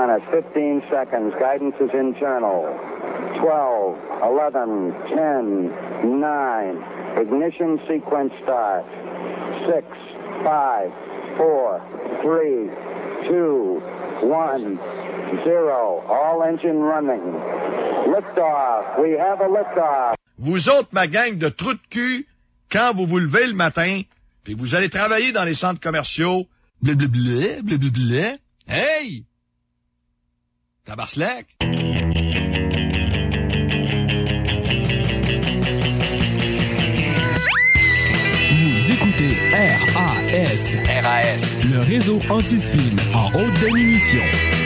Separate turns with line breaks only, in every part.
on it. 15 seconds. Guidance is internal. 12, 11, 10, 9. Ignition sequence start. 6, 5, 4, 3, 2, 1, 0. All engine running. Liftoff. We have a liftoff.
Vous autres, ma gang de trous de cul, quand vous vous levez le matin, puis vous allez travailler dans les centres commerciaux, blablabla, blablabla, hey!
Vous écoutez RAS. RAS. Le réseau anti-spin en haute définition.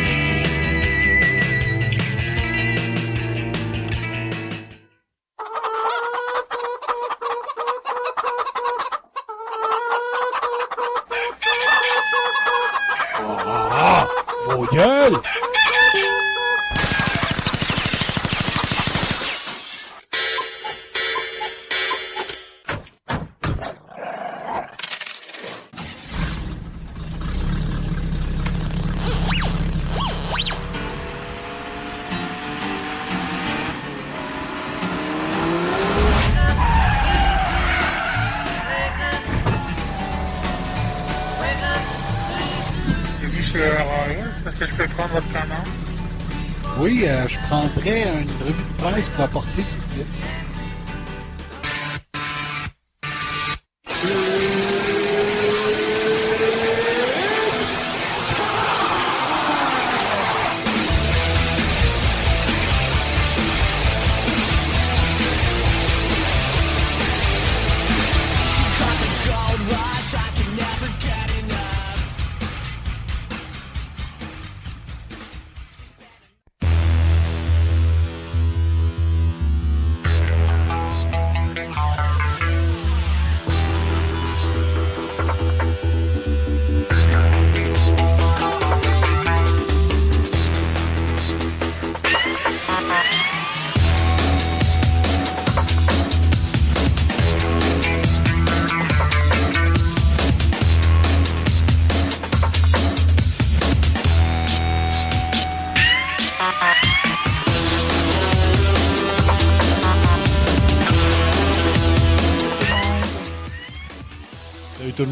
Presse pour apporter,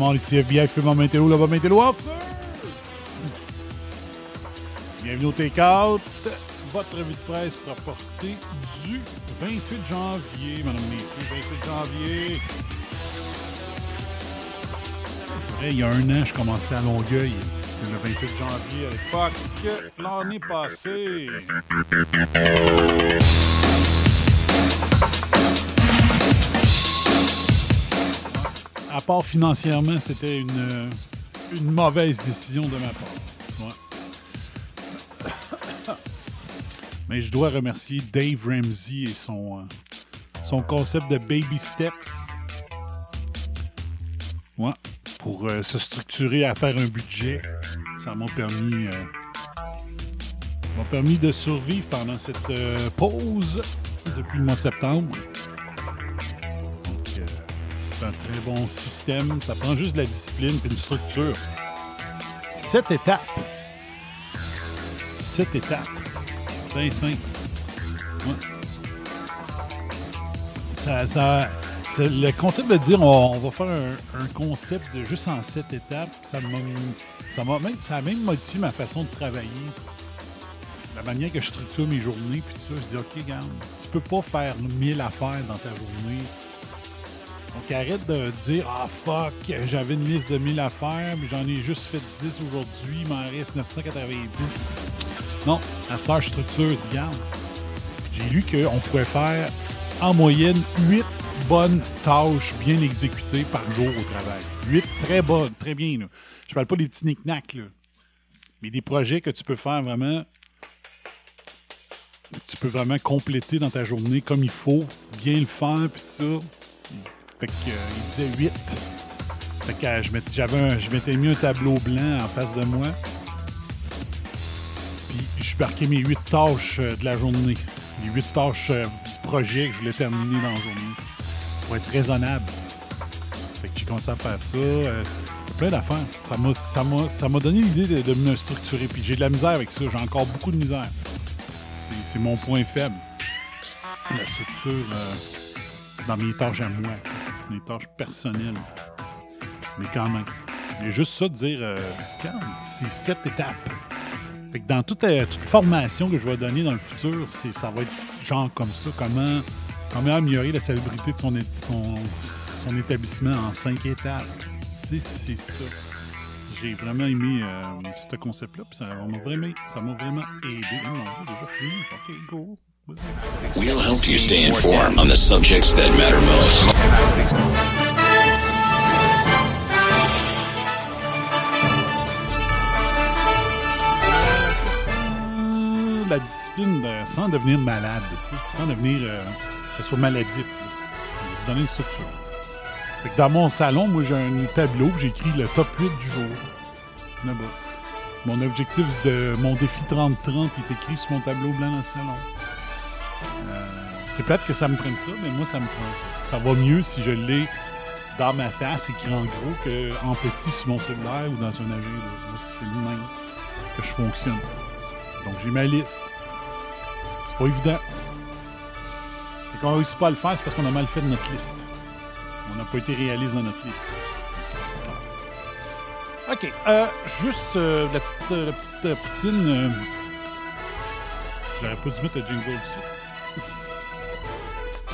monde, ici FBI, Film Météo, là-bas Météo. Bienvenue au Take-Out, votre revue de presse pour apporter du 28 janvier, madame messieurs, 28 janvier. C'est vrai, il y a un an, je commençais à Longueuil. C'était le 28 janvier à l'époque, l'année passée. Part financièrement, c'était une, euh, une mauvaise décision de ma part. Mais je dois remercier Dave Ramsey et son, euh, son concept de baby steps. Ouais. Pour euh, se structurer à faire un budget. Ça m'a permis, permis de survivre pendant cette pause depuis le mois de septembre. Un très bon système. Ça prend juste de la discipline et une structure. Sept étapes. Sept étapes. Bien simple. Ouais. Ça, ça- c'est le concept de dire on, va faire un, concept de juste en sept étapes, ça m'a ça m'a même ça a même modifié ma façon de travailler. La manière que je structure mes journées, puis ça, je dis OK, regarde, tu peux pas faire mille affaires dans ta journée. Donc arrête de dire Ah fuck, j'avais une liste de 1000 affaires, mais j'en ai juste fait 10 aujourd'hui, il m'en reste 990. Non, à Star Structure, dis garde. J'ai lu qu'on pouvait faire en moyenne 8 bonnes tâches bien exécutées par jour au travail. 8 très bonnes, très bien. Là. Je parle pas des petits knick-knacks, mais des projets que tu peux faire vraiment. Tu peux vraiment compléter dans ta journée comme il faut, bien le faire, puis tout ça. Fait que, euh, il disait 8. Fait que euh, je j'avais je m'étais mis un tableau blanc en face de moi. Puis je marquais mes 8 tâches euh, de la journée. Les 8 tâches projets que je voulais terminer dans la journée. Pour être raisonnable. Fait que j'ai commencé à faire ça. Euh, plein d'affaires. Ça m'a, ça m'a, ça m'a donné l'idée de, me structurer. Puis j'ai de la misère avec ça. J'ai encore beaucoup de misère. C'est, mon point faible. La structure dans mes tâches à moi, mes tâches personnelles. Mais quand même. A juste ça de dire, euh, c'est sept étapes. Fait que dans toute, euh, toute formation que je vais donner dans le futur, ça va être genre comme ça. Comment, comment améliorer la salubrité de son, son, son établissement en cinq étapes? Tu sais, c'est ça. J'ai vraiment aimé euh, ce concept-là. Ça m'a vraiment, ça m'a vraiment aidé. Oh mon Dieu, déjà fini. OK, go.
We'll help you stay informed on the subjects that matter most.
Euh, La discipline de- sans devenir malade, sans devenir euh, que ce soit maladif. Se donner une structure. Fait que dans mon salon, moi, j'ai un tableau j'ai écrit le top 8 du jour. Mon objectif de mon défi 30-30 est écrit sur mon tableau blanc dans le salon. Euh, c'est plate que ça me prenne ça, mais moi, ça me prend ça. Ça va mieux si je l'ai dans ma face, écrit en gros, qu'en petit sur mon cellulaire ou dans un agenda. Moi, c'est le même que je fonctionne. Donc, j'ai ma liste. C'est pas évident. Et qu'on réussit pas à le faire, c'est parce qu'on a mal fait de notre liste. On n'a pas été réaliste dans notre liste. OK. Euh, juste euh, la petite, euh, la petite poutine. J'aurais pas dû mettre le jingle dessus.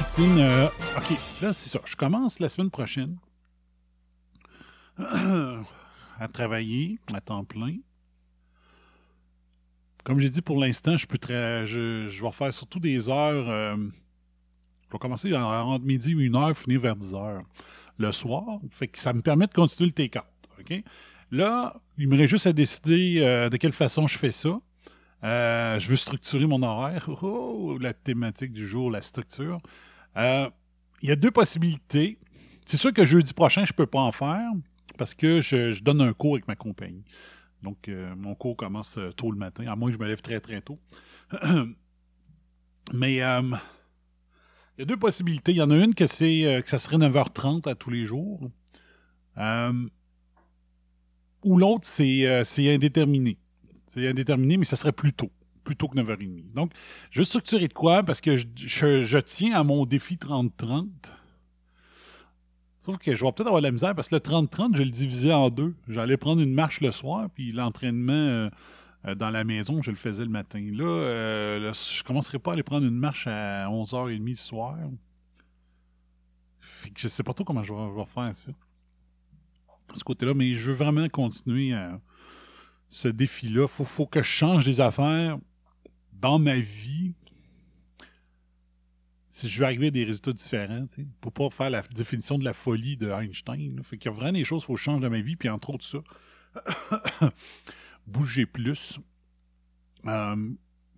Euh, OK. Là, c'est ça. Je commence la semaine prochaine à travailler à temps plein. Comme j'ai dit pour l'instant, je peux tra- je, vais faire surtout des heures. euh, je vais commencer en- entre midi et une heure, finir vers 10 heures le soir. Ça me permet de continuer le T4. OK? Là, il me reste juste à décider euh, de quelle façon je fais ça. Je veux structurer mon horaire. Oh, la thématique du jour, la structure. Euh, Il y a deux possibilités. C'est sûr que jeudi prochain, je peux pas en faire parce que je, donne un cours avec ma compagnie. Donc, euh, mon cours commence euh, tôt le matin, à moins que je me lève très, très tôt. Mais il y a deux possibilités. Il y en a une que c'est que ça serait 9h30 à tous les jours. Ou l'autre, c'est indéterminé. C'est indéterminé, mais ça serait plus tôt. Plus tôt que 9h30. Donc, je vais structurer de quoi? Parce que je, tiens à mon défi 30-30. Sauf que je vais peut-être avoir de la misère parce que le 30-30, je le divisais en deux. J'allais prendre une marche le soir, puis l'entraînement euh, euh, dans la maison, je le faisais le matin. Là, euh, je commencerai pas à aller prendre une marche à 11h30 le soir. Fait que je sais pas trop comment je vais, faire ça. Ce côté-là, mais je veux vraiment continuer ce défi-là. Faut, faut que je change des affaires dans ma vie si je veux arriver à des résultats différents, pour pas faire la définition de la folie de Einstein. là. Fait qu'il y a vraiment des choses qu'il faut que je change dans ma vie, puis entre autres ça, bouger plus. Euh,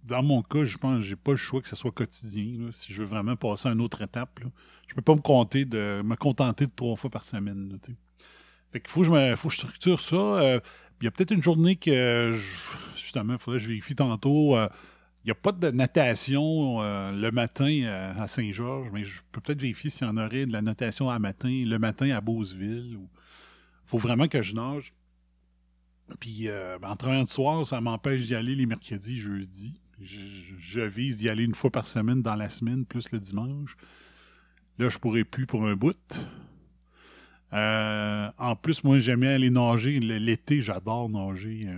dans mon cas, je pense que j'ai pas le choix que ce soit quotidien. si je veux vraiment passer à une autre étape, là. je peux pas me compter de me contenter de trois fois par semaine. là, fait faut que je me, faut que je structure ça. euh, il y a peut-être une journée que euh, justement, il faudrait que je vérifie tantôt. Il n'y a pas de natation euh, le matin euh, à Saint-Georges, mais je peux peut-être vérifier s'il y en aurait de la natation à matin, le matin à Beauceville. Il faut vraiment que je nage. Puis euh, ben, en travaillant de soir, ça m'empêche d'y aller les mercredis, jeudis. Je, je- d'y aller une fois par semaine dans la semaine, plus le dimanche. Là, je pourrais plus pour un bout. En plus, moi, j'aimais aller nager. L'été, j'adore nager.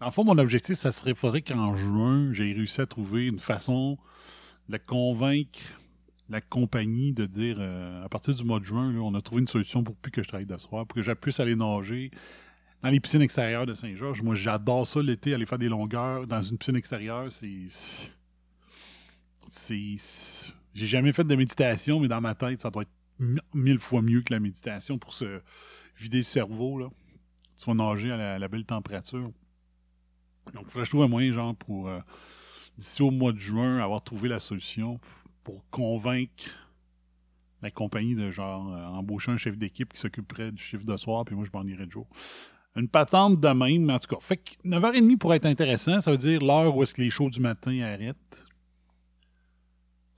En fond, mon objectif, ça serait, faudrait qu'en juin, j'ai réussi à trouver une façon de convaincre la compagnie de dire, euh, à partir du mois de juin, on a trouvé une solution pour plus que je travaille de soir, pour que je puisse aller nager dans les piscines extérieures de Saint-Georges. Moi, j'adore ça l'été, aller faire des longueurs dans une piscine extérieure. C'est. C'est. J'ai jamais fait de méditation, mais dans ma tête, ça doit être mi- mille fois mieux que la méditation pour se vider le cerveau. Là. Tu vas nager à la belle température. Donc, il faudrait que je trouve un moyen, genre, pour, euh, d'ici au mois de juin, avoir trouvé la solution pour convaincre la compagnie de, genre, euh, embaucher un chef d'équipe qui s'occuperait du chiffre de soir, puis moi, je m'en irais de jour. Une patente de même, mais en tout cas. Fait que 9h30 pourrait être intéressant, ça veut dire l'heure où est-ce que les shows du matin arrêtent.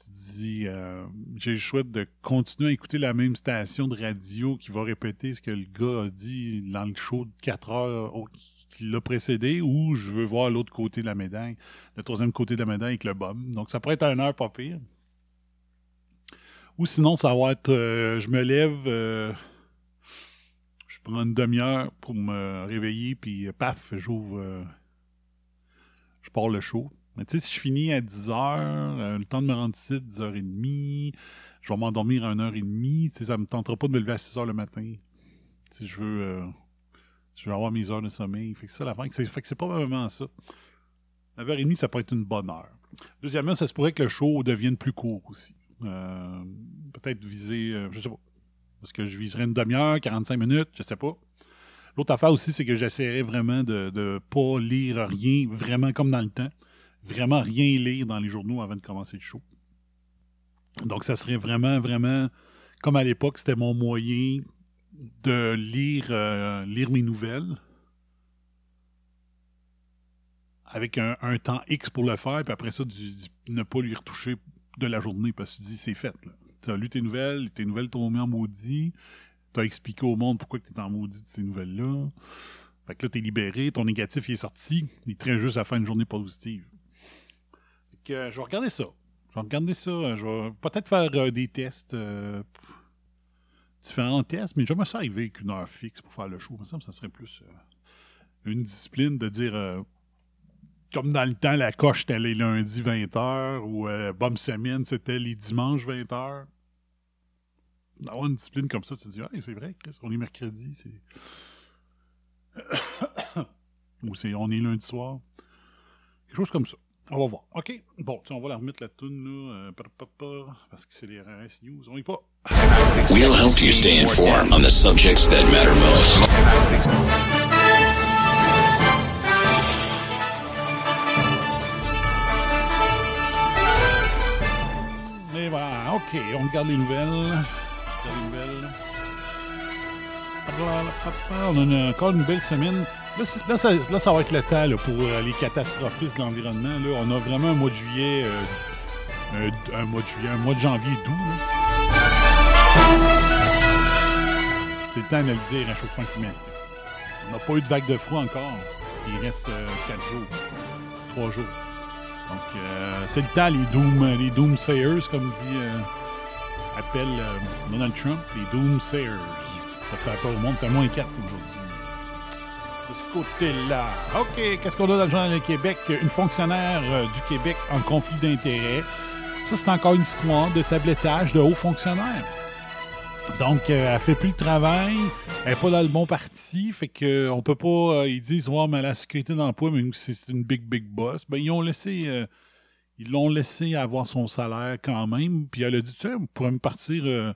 tu dis, euh, j'ai le choix de continuer à écouter la même station de radio qui va répéter ce que le gars a dit dans le show de 4 heures au- qui l'a précédé, ou je veux voir l'autre côté de la médaille, le troisième côté de la médaille avec le bum. Donc, ça pourrait être une heure pas pire. Ou sinon, ça va être, euh, je me lève, euh, je prends une demi-heure pour me réveiller, puis euh, paf, j'ouvre, je pars le show. Mais tu sais, si je finis à 10 heures, le temps de me rendre ici, 10h30, je vais m'endormir à 1h30, tu sais, ça me tentera pas de me lever à 6 heures le matin. Si je veux, je veux avoir mes heures de sommeil. Fait que ça, la fin, c'est, fait que c'est probablement ça. 9h30, ça peut être une bonne heure. Deuxièmement, ça se pourrait que le show devienne plus court aussi. Euh, peut-être viser, euh, je sais pas. Est-ce que je viserais une demi-heure, 45 minutes, je sais pas. L'autre affaire aussi, c'est que j'essaierai vraiment de ne pas lire rien, vraiment comme dans le temps. Vraiment rien lire dans les journaux avant de commencer le show. Donc, ça serait vraiment, vraiment, comme à l'époque, c'était mon moyen de lire, euh, lire mes nouvelles avec un, temps X pour le faire, puis après ça, ne pas lui retoucher de la journée, parce que tu dis, c'est fait. Tu as lu tes nouvelles, tes nouvelles t'ont mis en maudit, tu as expliqué au monde pourquoi tu es en maudit de ces nouvelles-là. Fait que là, tu es libéré, ton négatif est sorti, il te reste juste à faire une journée positive. Que, euh, je vais regarder ça. Je vais regarder ça. euh, Je vais peut-être faire des tests, différents tests, mais jamais ça arriver avec une heure fixe pour faire le show. Que ça serait plus euh, une discipline de dire, euh, comme dans le temps, la coche c'était les lundis 20h ou euh, Bomb Semaine c'était les dimanches 20h. D'avoir une discipline comme ça, tu te dis, ah, c'est vrai, Chris, on est mercredi, c'est. ou c'est on est lundi soir. Quelque chose comme ça. On va voir. OK. Bon, on va la remettre la toune, là. euh, pa- pa- pa, parce que c'est les RS News. On y pas.
We'll help you stay informed on the subjects that matter most.
OK. On regarde les nouvelles. On les nouvelles. On a encore une belle semaine. Là, là, ça, là, ça va être le temps là, pour euh, les catastrophistes de l'environnement. On a vraiment un mois de juillet, euh, euh, un mois de juillet, un mois de janvier doux. C'est le temps de le dire, réchauffement climatique. On n'a pas eu de vague de froid encore. Il reste 4 jours, 3 jours. Donc, euh, c'est le temps, les Doom, les Doomsayers, comme dit, euh, appelle euh, Donald Trump, les Doomsayers. Ça fait peur au monde, fait moins 4 aujourd'hui. De ce côté-là. OK, qu'est-ce qu'on a dans le journal du Québec? Une fonctionnaire euh, du Québec en conflit d'intérêts. Ça, c'est encore une histoire de tablettage de hauts fonctionnaires. Donc, euh, elle fait plus le travail, elle n'est pas dans le bon parti, fait que euh, on peut pas. euh, ils disent, ouais, mais la sécurité d'emploi, même si c'est une big, big boss, ben, ils ont laissé. euh, ils l'ont laissé avoir son salaire quand même. Puis elle a dit, tu sais, on pourrait me partir. euh,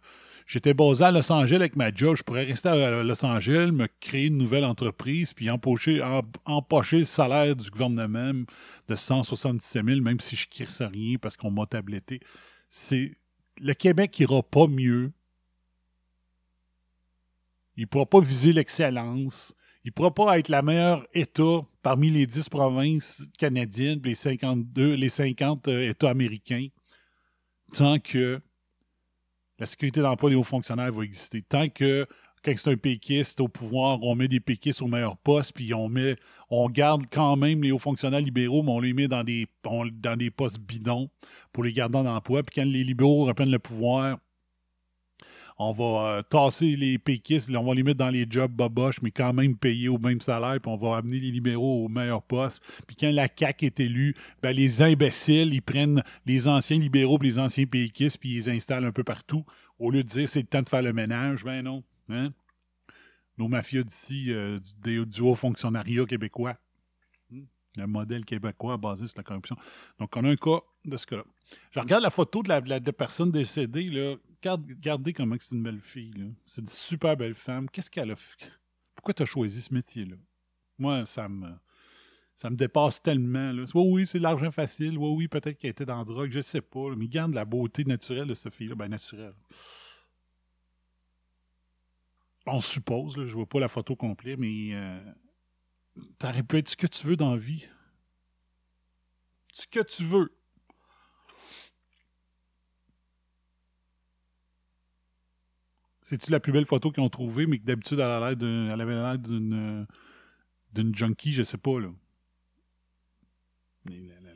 J'étais basé à Los Angeles avec ma job, je pourrais rester à Los Angeles, me créer une nouvelle entreprise, puis empocher, em- empocher le salaire du gouvernement de 177 000, même si je crisse rien parce qu'on m'a tabletté. C'est le Québec ira pas mieux il ne pourra pas viser l'excellence. Il ne pourra pas être la meilleure État parmi les 10 provinces canadiennes, les 52, les 50 euh, États américains, tant que la sécurité d'emploi des hauts fonctionnaires va exister. Tant que quand c'est un péquiste au pouvoir, on met des péquistes au meilleur poste, puis on met, on garde quand même les hauts fonctionnaires libéraux, mais on les met dans des, dans des postes bidons pour les garder en emploi. Puis quand les libéraux reprennent le pouvoir, on va euh, tasser les péquistes, on va les mettre dans les jobs boboches, mais quand même payés au même salaire, puis on va amener les libéraux au meilleur poste. Puis quand la CAQ est élue, ben, les imbéciles, ils prennent les anciens libéraux et les anciens péquistes, puis ils installent un peu partout, au lieu de dire c'est le temps de faire le ménage. Ben non. Hein? Nos mafias d'ici, euh, du, haut fonctionnariat québécois. Hmm? Le modèle québécois basé sur la corruption. Donc, on a un cas de ce cas-là. Je regarde la photo de la, de la- personne décédée. Là. Regarde- regardez comment c'est une belle fille. C'est une super belle femme. Qu'est-ce qu'elle a fait? Pourquoi tu as choisi ce métier-là? Moi, ça me, ça me dépasse tellement. Oui, oui, c'est l'argent facile. Oui, oui, peut-être qu'elle était dans la drogue. Je sais pas. Mais garde la beauté naturelle de cette fille-là. Ben, naturelle. On suppose, je vois pas la photo complète, mais euh, t'aurais pu être ce que tu veux dans la vie. Ce que tu veux. C'est-tu la plus belle photo qu'ils ont trouvée, mais que d'habitude, elle, avait l'air d'une euh, d'une junkie, je sais pas, là.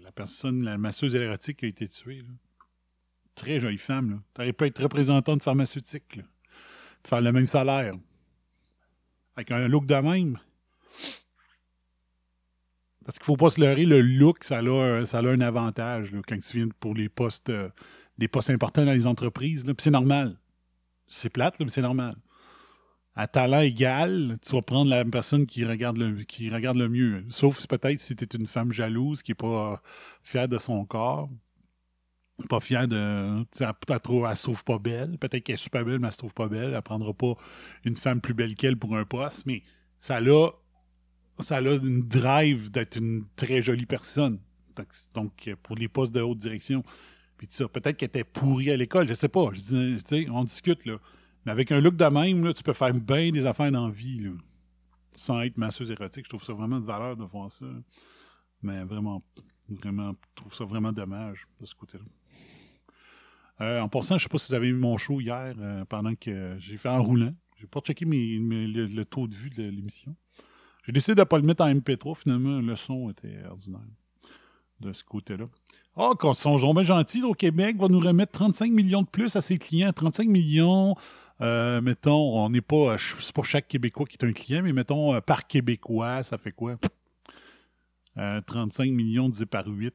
La, personne, la masseuse érotique qui a été tuée. Très jolie femme, là. T'aurais pu être représentante pharmaceutique. Faire le même salaire. Avec un look de même. Parce qu'il faut pas se leurrer, le look, ça a, un- ça a un avantage quand tu viens pour les postes, euh, des postes importants dans les entreprises. c'est normal. C'est plate, mais c'est normal. À talent égal, tu vas prendre la personne qui regarde le, qui regarde le mieux. Sauf peut-être si tu es une femme jalouse qui n'est pas fière de son corps, pas fière de. Elle, elle, trouve- elle se trouve pas belle. Peut-être qu'elle est super belle, mais elle se trouve pas belle. Elle prendra pas une femme plus belle qu'elle pour un poste. Mais ça a, ça a une drive d'être une très jolie personne. Donc, pour les postes de haute direction. Puis peut-être qu'elle était pourrie à l'école, je sais pas. Je dis, on discute, là. Mais avec un look de même, là, tu peux faire bien des affaires dans la vie, là. Sans être masseuse érotique. Je trouve ça vraiment de valeur de voir ça. Mais vraiment, vraiment, je trouve ça vraiment dommage de ce côté-là. Euh, en passant, je sais pas si vous avez vu mon show hier euh, pendant que j'ai fait en roulant. J'ai pas checké le, le taux de vue de l'émission. J'ai décidé de ne pas le mettre en MP3. Finalement, le son était ordinaire de ce côté-là. Ah, quand ils sont bien gentils, au Québec va nous remettre 35 millions de plus à ses clients. 35 millions, euh, mettons, on n'est pas, c'est pas chaque Québécois qui est un client, mais mettons, euh, par Québécois, ça fait quoi? Euh, 35 millions divisé par 8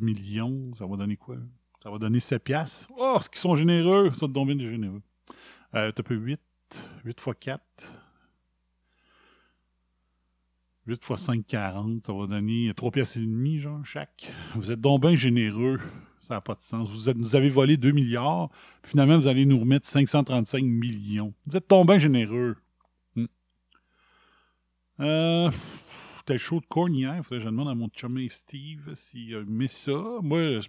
millions, ça va donner quoi? Ça va donner 7 piastres. Oh, ce qu'ils sont généreux! Ça te donne bien des généreux. Euh, t'as peu 8. 8 fois 4. 8 fois 5, 40. Ça va donner 3 piastres et demi, genre, chaque. Vous êtes donc bien généreux. Ça n'a pas de sens. Vous nous avez volé 2 milliards. Puis finalement, vous allez nous remettre 535 millions. Vous êtes donc bien généreux. Hmm. Euh, C'était chaud de corn hier. Je demande à mon chumé Steve s'il aimé ça. Moi,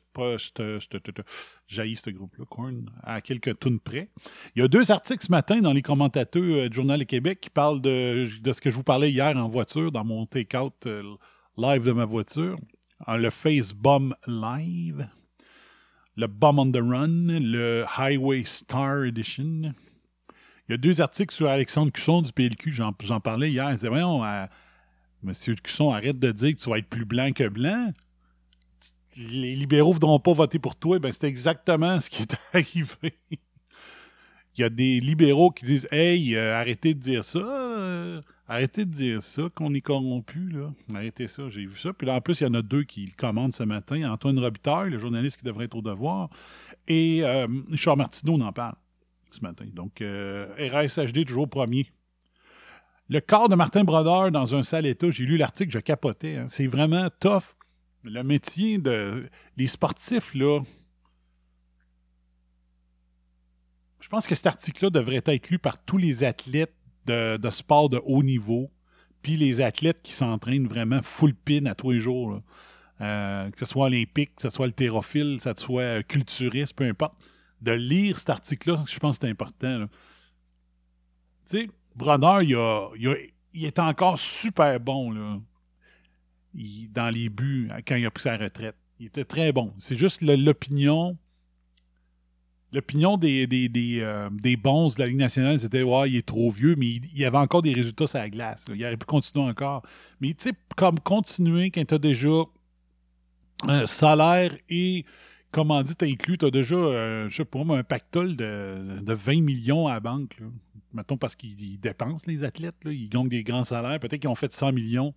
j'haïs ce groupe-là, Korn, à quelques tonnes près. Il y a deux articles ce matin dans les commentateurs euh, du Journal du Québec qui parlent de, de ce que je vous parlais hier en voiture, dans mon take-out euh, live de ma voiture. Euh, le Face Bomb Live, le Bomb on the Run, le Highway Star Edition. Il y a deux articles sur Alexandre Cusson du PLQ, j'en j'en parlais hier. Il disait, voyons, euh, Monsieur Cusson, arrête de dire que tu vas être plus blanc que blanc. Les libéraux ne voudront pas voter pour toi. Ben, c'est exactement ce qui est arrivé. Il y a des libéraux qui disent Hey, euh, arrêtez de dire ça. euh, arrêtez de dire ça, qu'on est corrompu. Là. Arrêtez ça, j'ai vu ça. Puis là, en plus, il y en a deux qui le commandent ce matin. Antoine Robitaille, le journaliste qui devrait être au devoir, et euh, Charles Martineau en parle ce matin. Donc, RSHD toujours premier. Le corps de Martin Brodeur dans un sale état, j'ai lu l'article, je capotais. hein. C'est vraiment tough. Le métier de. Les sportifs, là. Je pense que cet article-là devrait être lu par tous les athlètes de, sport de haut niveau, puis les athlètes qui s'entraînent vraiment full pin à tous les jours. Euh, que ce soit olympique, que ce soit haltérophile, que ce soit culturiste, peu importe. De lire cet article-là, je pense que c'est important. Tu sais, Bronner, il, a- est encore super bon là, dans les buts quand il a pris sa retraite. Il était très bon. C'est juste l'opinion. L'opinion des, euh, des bons de la Ligue nationale, c'était Ouais, il est trop vieux, mais il, avait encore des résultats sur la glace. Il aurait pu continuer encore. Mais tu sais, comme continuer quand tu as déjà un salaire et commandite inclus, tu as déjà, euh, je sais pas, un pactole de, de 20 millions à la banque. Mettons parce qu'ils ils dépensent les athlètes, ils gagnent des grands salaires, peut-être qu'ils ont fait 100 millions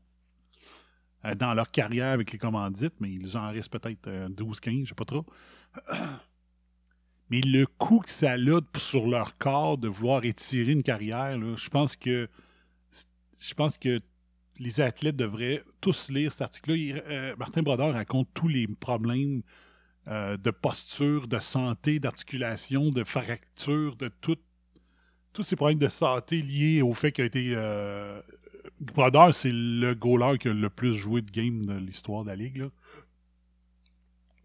euh, dans leur carrière avec les commandites, mais ils en restent peut-être euh, 12, 15, je sais pas trop. Mais le coût que ça a sur leur corps de vouloir étirer une carrière, je pense que je pense que les athlètes devraient tous lire cet article-là. Euh, Martin Brodeur raconte tous les problèmes euh, de posture, de santé, d'articulation, de fracture, de tout tous ces problèmes de santé liés au fait qu'il a été. Euh, Brodeur, c'est le goaler qui a le plus joué de game de l'histoire de la Ligue.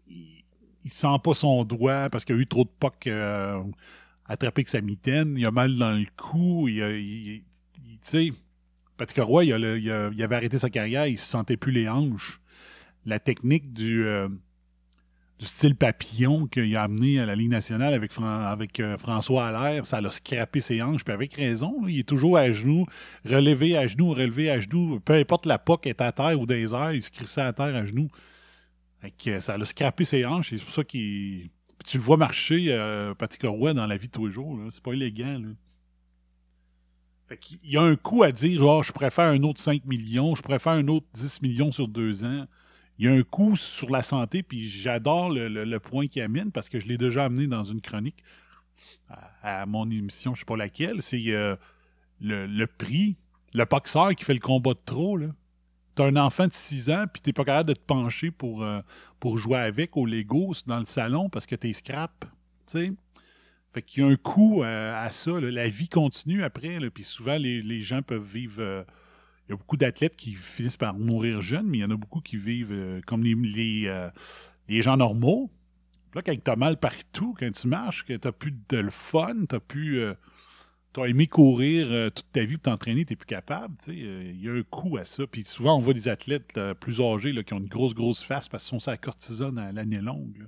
Il, il sent pas son doigt parce qu'il a eu trop de pucks euh, attrapés avec sa mitaine. Il a mal dans le cou. Il, il- il- sais, Patrick Roy, il avait arrêté sa carrière. Il se sentait plus les hanches. La technique du. euh, du style papillon qu'il a amené à la Ligue nationale avec, euh, François Allaire, ça l'a scrappé ses hanches, puis avec raison. il est toujours à genoux, relevé à genoux, relevé à genoux. Peu importe la POC est à terre ou des airs, il se crissait à terre à genoux. Fait ça l'a scrappé ses hanches, c'est pour ça qu'il. Tu le vois marcher, euh, Patrick Roy, dans la vie de tous les jours. C'est pas élégant. Là. Fait il y a un coup à dire oh, je préfère un autre 5 millions, je préfère un autre 10 millions sur deux ans il y a un coup sur la santé, puis j'adore le, point qu'il amène parce que je l'ai déjà amené dans une chronique à, mon émission, je sais pas laquelle. C'est euh, le, prix, le boxeur qui fait le combat de trop. Là. T'as un enfant de 6 ans, puis t'es pas capable de te pencher pour, euh, jouer avec au Lego dans le salon parce que t'es scrap. sais. Fait qu'il y a un coup euh, à ça. La vie continue après, puis souvent les, les, gens peuvent vivre il y a beaucoup d'athlètes qui finissent par mourir jeunes, mais il y en a beaucoup qui vivent euh, comme les, les, euh, les, gens normaux. Là, quand tu as mal partout, quand tu marches, que tu plus de le fun, tu plus. Euh, tu as aimé courir toute ta vie t'entraîner, tu plus capable. Il y a un coup à ça. Puis souvent, on voit des athlètes plus âgés là, qui ont une grosse, grosse face parce qu'ils sont sa cortisone à l'année longue.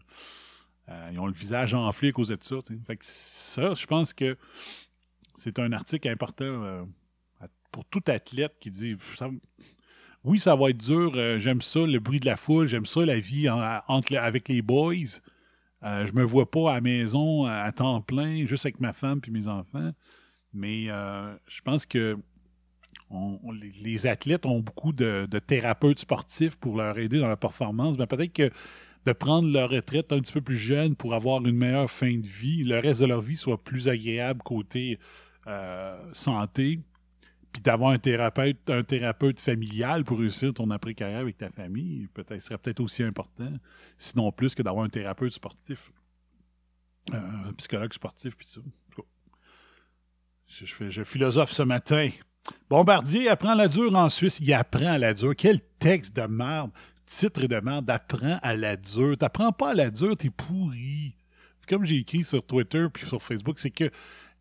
ils ont le visage enflé à cause de ça. Fait que ça, je pense que c'est un article important pour tout athlète qui dit oui, ça va être dur, euh, j'aime ça, le bruit de la foule, j'aime ça, la vie entre, avec les boys. Euh, je me vois pas à la maison à, temps plein, juste avec ma femme et mes enfants. Mais euh, je pense que les, athlètes ont beaucoup de, thérapeutes sportifs pour leur aider dans la performance. Mais peut-être que de prendre leur retraite un petit peu plus jeune pour avoir une meilleure fin de vie, le reste de leur vie soit plus agréable côté santé, puis d'avoir un thérapeute, un thérapeute familial pour réussir ton après-carrière avec ta famille, peut-être serait peut-être aussi important, sinon plus que d'avoir un thérapeute sportif, un psychologue sportif, puis ça. Je, fais, je philosophe ce matin. Bombardier apprend la dure en Suisse. Il apprend à la dure. Quel texte de merde. Titre de merde. Apprends à la dure. T'apprends pas à la dure, t'es pourri. Comme j'ai écrit sur Twitter puis sur Facebook, c'est que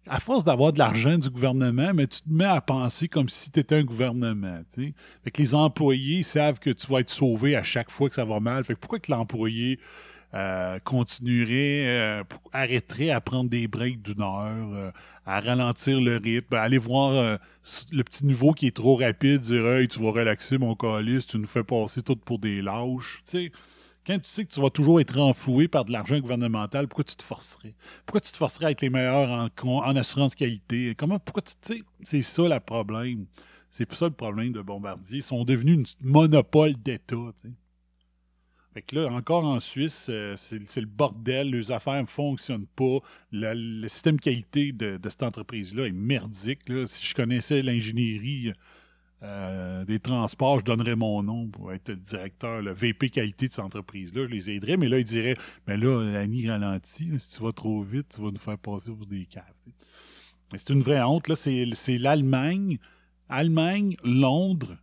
à force d'avoir de l'argent du gouvernement, mais tu te mets à penser comme si tu étais un gouvernement. Fait que les employés savent que tu vas être sauvé à chaque fois que ça va mal. Fait que pourquoi que l'employé euh, continuerait, euh, arrêterait à prendre des breaks d'une heure, euh, à ralentir le rythme, à aller voir le petit niveau qui est trop rapide, dire Hey, tu vas relaxer mon calice, tu nous fais passer tout pour des lâches. sais quand tu sais que tu vas toujours être renfloué par de l'argent gouvernemental, pourquoi tu te forcerais? Pourquoi tu te forcerais à être les meilleurs en, assurance qualité? Comment, pourquoi tu sais? C'est ça le problème. C'est ça le problème de Bombardier. Ils sont devenus un monopole d'État, tu Fait que là, encore en Suisse, euh, c'est le bordel, les affaires ne fonctionnent pas, le système qualité de, cette entreprise-là est merdique. Si je connaissais l'ingénierie euh, des transports, je donnerais mon nom pour être le directeur, le VP qualité de cette entreprise-là. Je les aiderais, mais là, ils diraient Mais là, Annie ralentit, si tu vas trop vite, tu vas nous faire passer pour des caves. C'est une vraie honte. Là, c'est, l'Allemagne, Allemagne, Londres,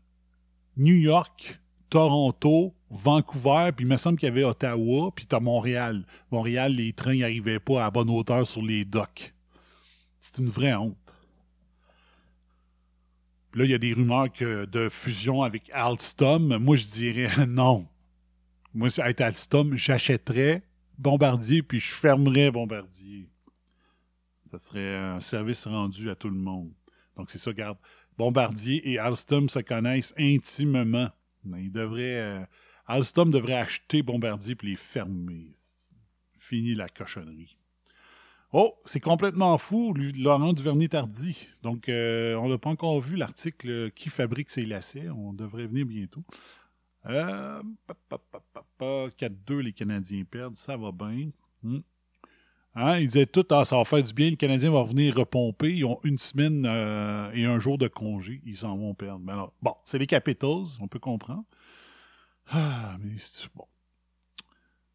New York, Toronto, Vancouver, puis il me semble qu'il y avait Ottawa, puis tu as Montréal. Montréal, les trains n'arrivaient pas à bonne hauteur sur les docks. C'est une vraie honte. Là, il y a des rumeurs de fusion avec Alstom. Moi, je dirais non. Moi, avec Alstom, j'achèterais Bombardier, puis je fermerais Bombardier. Ça serait un service rendu à tout le monde. Donc, c'est ça, regarde. Bombardier et Alstom se connaissent intimement. Ils devraient, euh, Alstom devrait acheter Bombardier puis les fermer. Fini la cochonnerie. Oh, c'est complètement fou, Laurent Duvernay-Tardy. Donc, euh, on n'a pas encore vu l'article qui fabrique ces lacets. On devrait venir bientôt. Euh, 4-2, les Canadiens perdent. Ça va bien. Hmm. Hein, ils disaient tout, ah, ça va faire du bien, les Canadiens vont venir repomper. Ils ont une semaine euh, et un jour de congé. Ils s'en vont perdre. bon, c'est les Capitals, on peut comprendre. Ah, mais bon.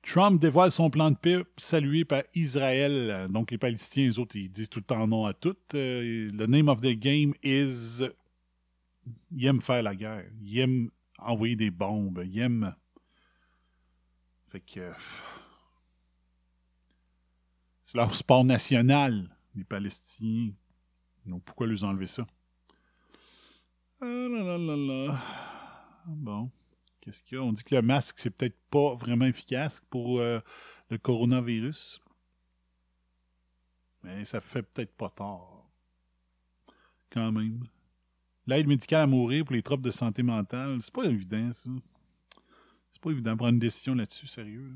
Trump dévoile son plan de paix salué par Israël. Donc, les Palestiniens, les autres, ils disent tout le temps non à tout. Euh, le name of the game is. Ils aiment faire la guerre. Ils aiment envoyer des bombes. Ils aiment. Fait que. C'est leur sport national, les Palestiniens. Donc, pourquoi leur enlever ça? Ah là là là là. Bon. Qu'est-ce qu'il y a? On dit que le masque, c'est peut-être pas vraiment efficace pour euh, le coronavirus. Mais ça fait peut-être pas tort. Quand même. L'aide médicale à mourir pour les troubles de santé mentale, c'est pas évident, ça. C'est pas évident de prendre une décision là-dessus, sérieux.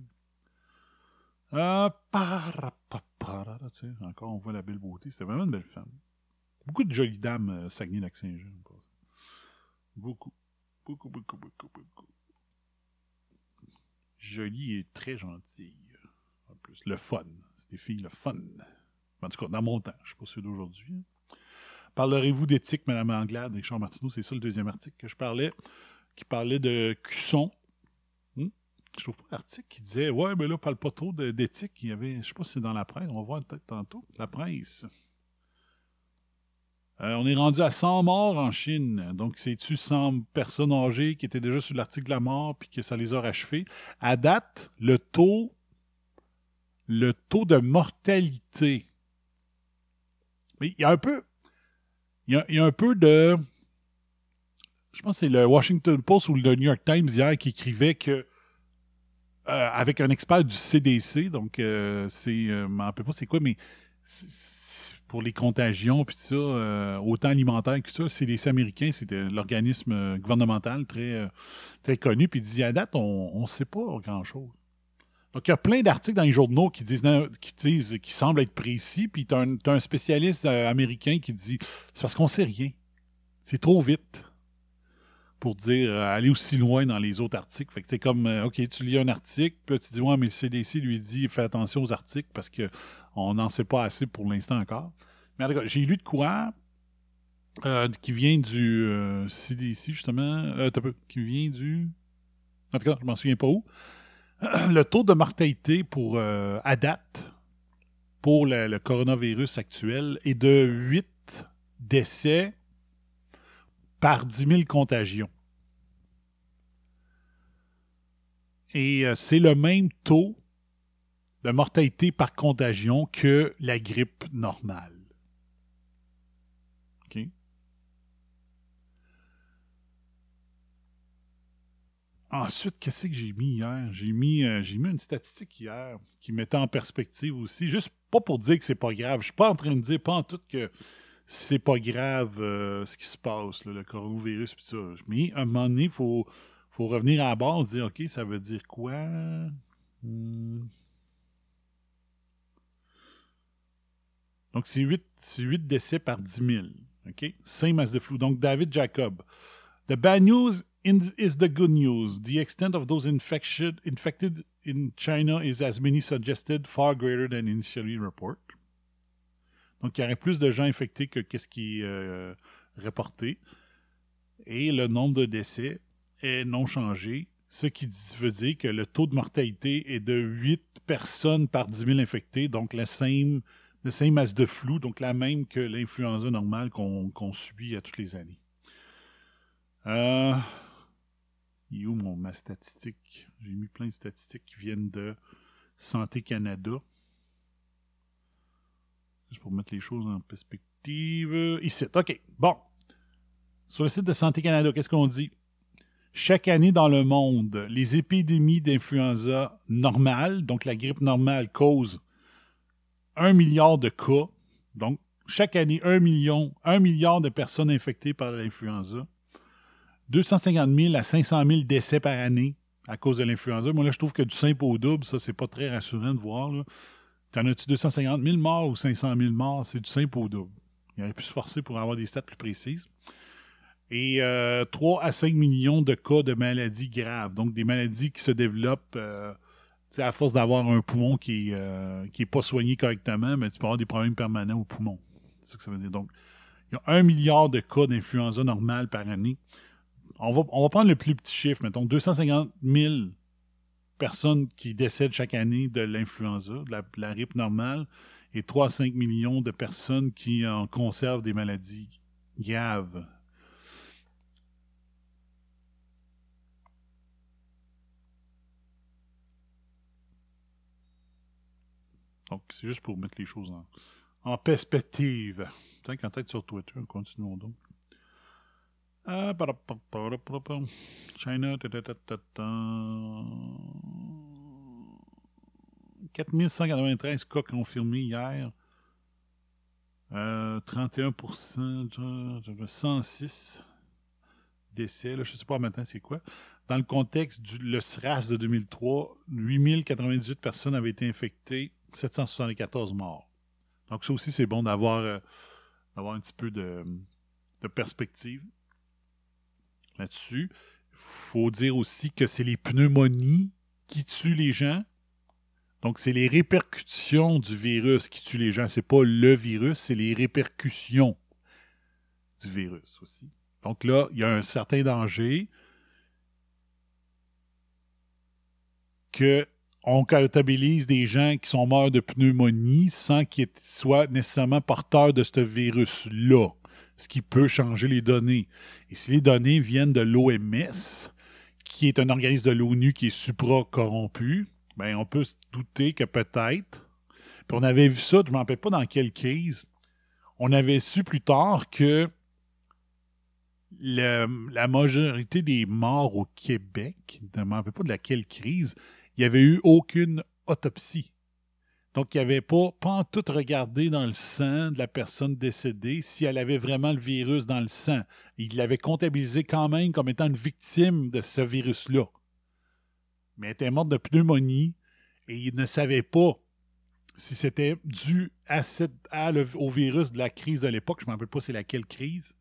Ah, parapapara, tu sais, encore on voit la belle beauté. C'était vraiment une belle femme. Beaucoup de jolies dames euh, Saguenay-Lac-Saint-Jean. Beaucoup. Beaucoup, beaucoup, beaucoup, beaucoup. Jolie et très gentille. En plus, le fun. C'est des filles, le fun. En tout cas, dans mon temps, je ne sais pas ceux d'aujourd'hui. Parlerez-vous d'éthique, Mme Anglade, Richard Martineau? C'est ça le deuxième article que je parlais, qui parlait de Cusson. Hmm? Je trouve pas l'article qui disait Ouais, mais là, parle pas trop d'éthique. Il y avait, je sais pas si c'est dans la presse, on va voir peut-être tantôt. La presse. Euh, on est rendu à 100 morts en Chine. Donc, c'est-tu 100 personnes âgées qui étaient déjà sur l'article de la mort puis que ça les a rachevées? À date, le taux, le taux de mortalité. Il y a un peu, il y un peu de, je pense que c'est le Washington Post ou le New York Times hier qui écrivait que euh, avec un expert du CDC, donc euh, c'est, je me rappelle pas c'est quoi, mais pour les contagions puis ça, euh, autant alimentaire que ça, CDC américain, c'était l'organisme euh, gouvernemental très, euh, très connu, puis dit à date, on ne sait pas grand-chose. Donc, il y a plein d'articles dans les journaux qui disent, qui disent, qui semblent être précis, puis tu as, un spécialiste américain qui dit, c'est parce qu'on sait rien. C'est trop vite pour dire aller aussi loin dans les autres articles. Fait que c'est comme, OK, tu lis un article, puis là, tu dis, ouais, mais le CDC lui dit, fais attention aux articles parce que on n'en sait pas assez pour l'instant encore. Mais en tout cas, j'ai lu de quoi euh, qui vient du euh, CDC, justement, euh, peu, qui vient du... En tout cas, je m'en souviens pas où. Le taux de mortalité pour euh, à date pour le, le coronavirus actuel est de 8 décès par 10 000 contagions. Et euh, c'est le même taux de mortalité par contagion que la grippe normale. Ensuite, qu'est-ce que j'ai mis hier? J'ai mis, euh, mis une statistique hier qui mettait en perspective aussi, juste pas pour dire que c'est pas grave. Je suis pas en train de dire, pas en tout que c'est pas grave euh, ce qui se passe, le coronavirus pis ça. Mais à un moment donné, il faut, faut revenir à la base, dire, OK, ça veut dire quoi? Hmm. Donc, c'est 8, c'est 8 décès par 10 000. OK? Same as the flu. Donc, David Jacob. The bad news is the good news. The extent of those infected, in China is, as many suggested, far greater than initially reported. Donc, il y aurait plus de gens infectés que qu'est-ce qui est euh, reporté. Et le nombre de décès est non changé, ce qui veut dire que le taux de mortalité est de 8 personnes par 10 000 infectés, donc la same, le same as de flou, donc la même que l'influenza normale qu'on subit à toutes les années. Euh, il est où mon, ma statistique? J'ai mis plein de statistiques qui viennent de Santé Canada. Juste pour mettre les choses en perspective. Ici, OK. Bon. Sur le site de Santé Canada, qu'est-ce qu'on dit? Chaque année dans le monde, les épidémies d'influenza normales, donc la grippe normale, causent un milliard de cas. Donc, chaque année, un million, un milliard de personnes infectées par l'influenza. 250 000 à 500 000 décès par année à cause de l'influenza. Moi, là, je trouve que du simple au double, ça, c'est pas très rassurant de voir. T'en as-tu 250 000 morts ou 500 000 morts? C'est du simple au double. Il aurait pu se forcer pour avoir des stats plus précises. Et euh, 3 à 5 millions de cas de maladies graves. Donc, des maladies qui se développent euh, tu sais, à force d'avoir un poumon qui n'est euh, qui pas soigné correctement, mais tu peux avoir des problèmes permanents au poumon. C'est ça que ça veut dire. Donc, il y a un milliard de cas d'influenza normale par année. On va, on va prendre le plus petit chiffre, mettons 250 000 personnes qui décèdent chaque année de l'influenza, de la, la grippe normale, et 3 à 5 millions de personnes qui en conservent des maladies graves. Donc, c'est juste pour mettre les choses en, en perspective. Tant qu'en tête sur Twitter, continuons donc. Ah. China. ta- ta- ta- ta- ta. 4193 cas confirmés hier. Euh, 31%, de- 106 décès. Je ne sais pas maintenant c'est quoi. Dans le contexte du le SRAS de 2003, 8098 personnes avaient été infectées, 774 morts. Donc ça aussi, c'est bon d'avoir euh, un petit peu de, perspective là-dessus. faut dire aussi que c'est les pneumonies qui tuent les gens. Donc, c'est les répercussions du virus qui tuent les gens. C'est pas le virus, c'est les répercussions du virus aussi. Donc là, il y a un certain danger que on comptabilise des gens qui sont morts de pneumonie sans qu'ils soient nécessairement porteurs de ce virus-là, ce qui peut changer les données. Et si les données viennent de l'OMS, qui est un organisme de l'ONU qui est supra-corrompu, ben on peut se douter que peut-être, puis on avait vu ça, je ne me rappelle pas dans quelle crise, on avait su plus tard que la majorité des morts au Québec, je ne me rappelle pas de laquelle crise, il n'y avait eu aucune autopsie. Donc, il n'y avait pas, pas tout regardé dans le sang de la personne décédée si elle avait vraiment le virus dans le sang. Il l'avait comptabilisé quand même comme étant une victime de ce virus-là. Mais elle était morte de pneumonie et il ne savait pas si c'était dû au virus de la crise de l'époque. Je ne me rappelle pas c'est laquelle crise.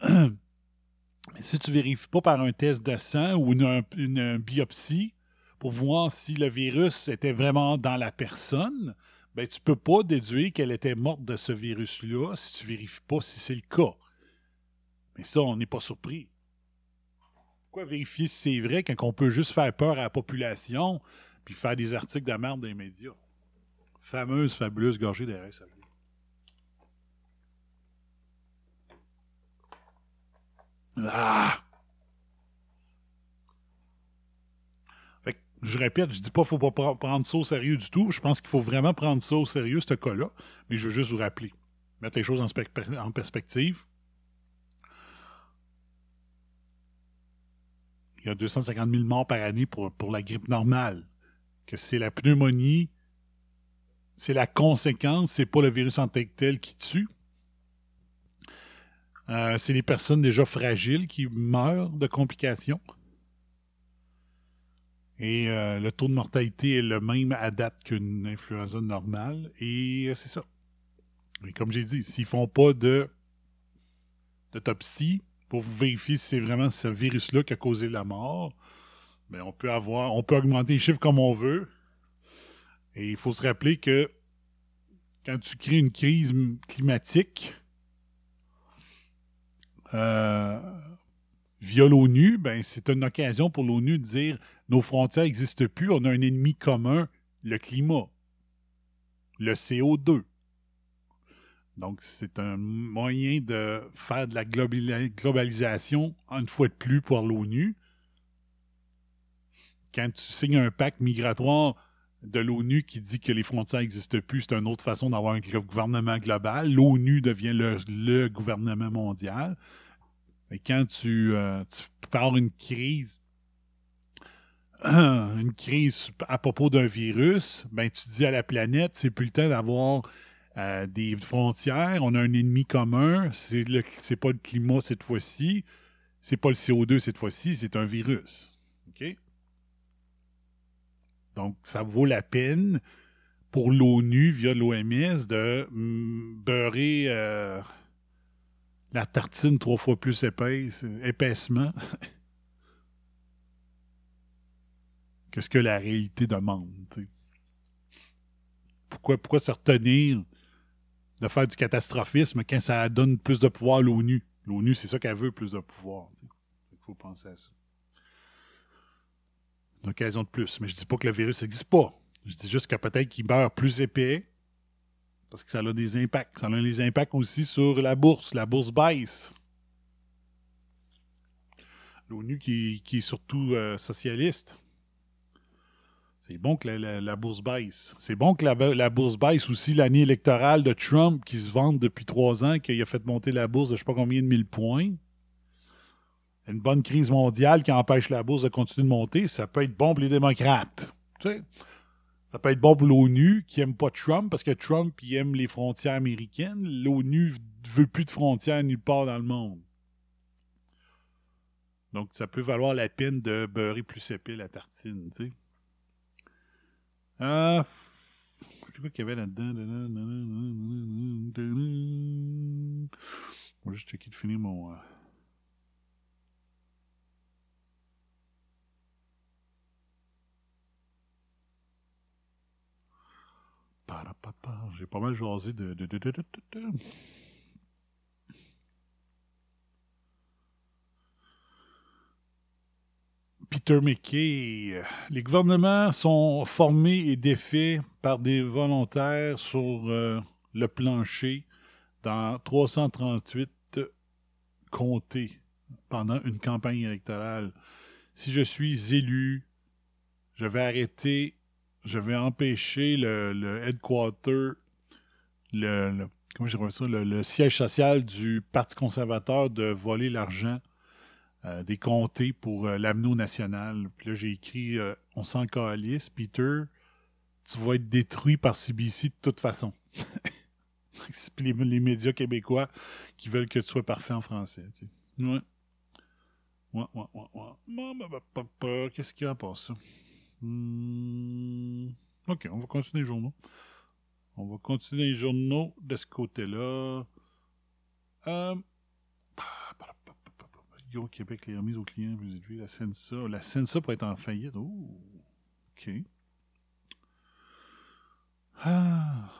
Mais si tu ne vérifies pas par un test de sang ou une biopsie pour voir si le virus était vraiment dans la personne, ben, tu peux pas déduire qu'elle était morte de ce virus-là si tu ne vérifies pas si c'est le cas. Mais ça, on n'est pas surpris. Pourquoi vérifier si c'est vrai quand on peut juste faire peur à la population puis faire des articles de merde dans les médias? Fameuse, fabuleuse gorgée de RSAV. Ah! Fait que, je répète, je dis pas qu'il faut pas pr- prendre ça au sérieux du tout. Je pense qu'il faut vraiment prendre ça au sérieux, ce cas-là. Mais je veux juste vous rappeler. Mettre les choses en, spec- en perspective. Il y a 250 000 morts par année pour, pour la grippe normale. Que c'est la pneumonie, c'est la conséquence, c'est pas le virus en tant que tel qui tue. Euh, c'est les personnes déjà fragiles qui meurent de complications. Et euh, le taux de mortalité est le même à date qu'une influenza normale. Et euh, c'est ça. Mais comme j'ai dit, s'ils font pas de d'autopsie pour vérifier si c'est vraiment ce virus-là qui a causé la mort, ben on peut avoir, on peut augmenter les chiffres comme on veut. Et il faut se rappeler que quand tu crées une crise climatique, euh, via l'ONU, ben, c'est une occasion pour l'ONU de dire nos frontières n'existent plus, on a un ennemi commun, le climat, le CO2. Donc, c'est un moyen de faire de la globali- globalisation, une fois de plus, pour l'ONU. Quand tu signes un pacte migratoire de l'ONU qui dit que les frontières n'existent plus, c'est une autre façon d'avoir un gouvernement global. L'ONU devient le, gouvernement mondial. Et quand tu, euh, tu parles d'une crise, une crise à propos d'un virus, ben tu dis à la planète, c'est plus le temps d'avoir euh, des frontières, on a un ennemi commun, c'est pas le climat cette fois-ci, c'est pas le CO2 cette fois-ci, c'est un virus. Donc, ça vaut la peine pour l'ONU, via l'OMS, de mm, beurrer euh, la tartine trois fois plus épaisse, épaissement que ce que la réalité demande. Pourquoi, pourquoi se retenir de faire du catastrophisme quand ça donne plus de pouvoir à l'ONU? L'ONU, c'est ça qu'elle veut, plus de pouvoir. Il faut penser à ça. Une occasion de plus. Mais je dis pas que le virus n'existe pas. Je dis juste que peut-être qu'il meurt plus épais parce que ça a des impacts. Ça a des impacts aussi sur la bourse. La bourse baisse. L'ONU qui, qui est surtout euh, socialiste. C'est bon que la, bourse baisse. C'est bon que la, bourse baisse aussi l'année électorale de Trump qui se vante depuis trois ans, qu'il a fait monter la bourse de je sais pas combien de mille points. une bonne crise mondiale qui empêche la bourse de continuer de monter, ça peut être bon pour les démocrates. Ça peut être bon pour l'ONU qui aime pas Trump parce que Trump il aime les frontières américaines. L'ONU veut plus de frontières nulle part dans le monde. Donc ça peut valoir la peine de beurrer plus épais la tartine. Euh, sais pas qu'il y avait là-dedans. On va juste checker de finir mon. euh. J'ai pas mal jasé de, de, de, de, de, de. Peter McKay. Les gouvernements sont formés et défaits par des volontaires sur euh, le plancher dans 338 comtés pendant une campagne électorale. Si je suis élu, je vais arrêter, je vais empêcher le, le headquarter, le siège social du Parti conservateur de voler l'argent euh, des comtés pour euh, national. Puis là, j'ai écrit euh, On s'en calisse, Peter, tu vas être détruit par CBC de toute façon. Les, les médias québécois qui veulent que tu sois parfait en français. Ouais. Ouais, ouais, ouais, bah, bah, Qu'est-ce qu'il y a ça? Hmm. Ok, on va continuer les journaux. On va continuer les journaux de ce côté-là. Euh, Québec, les remises aux clients plus élevées. La Sensa. La Sensa pourrait être en faillite. Oh, OK. Ah.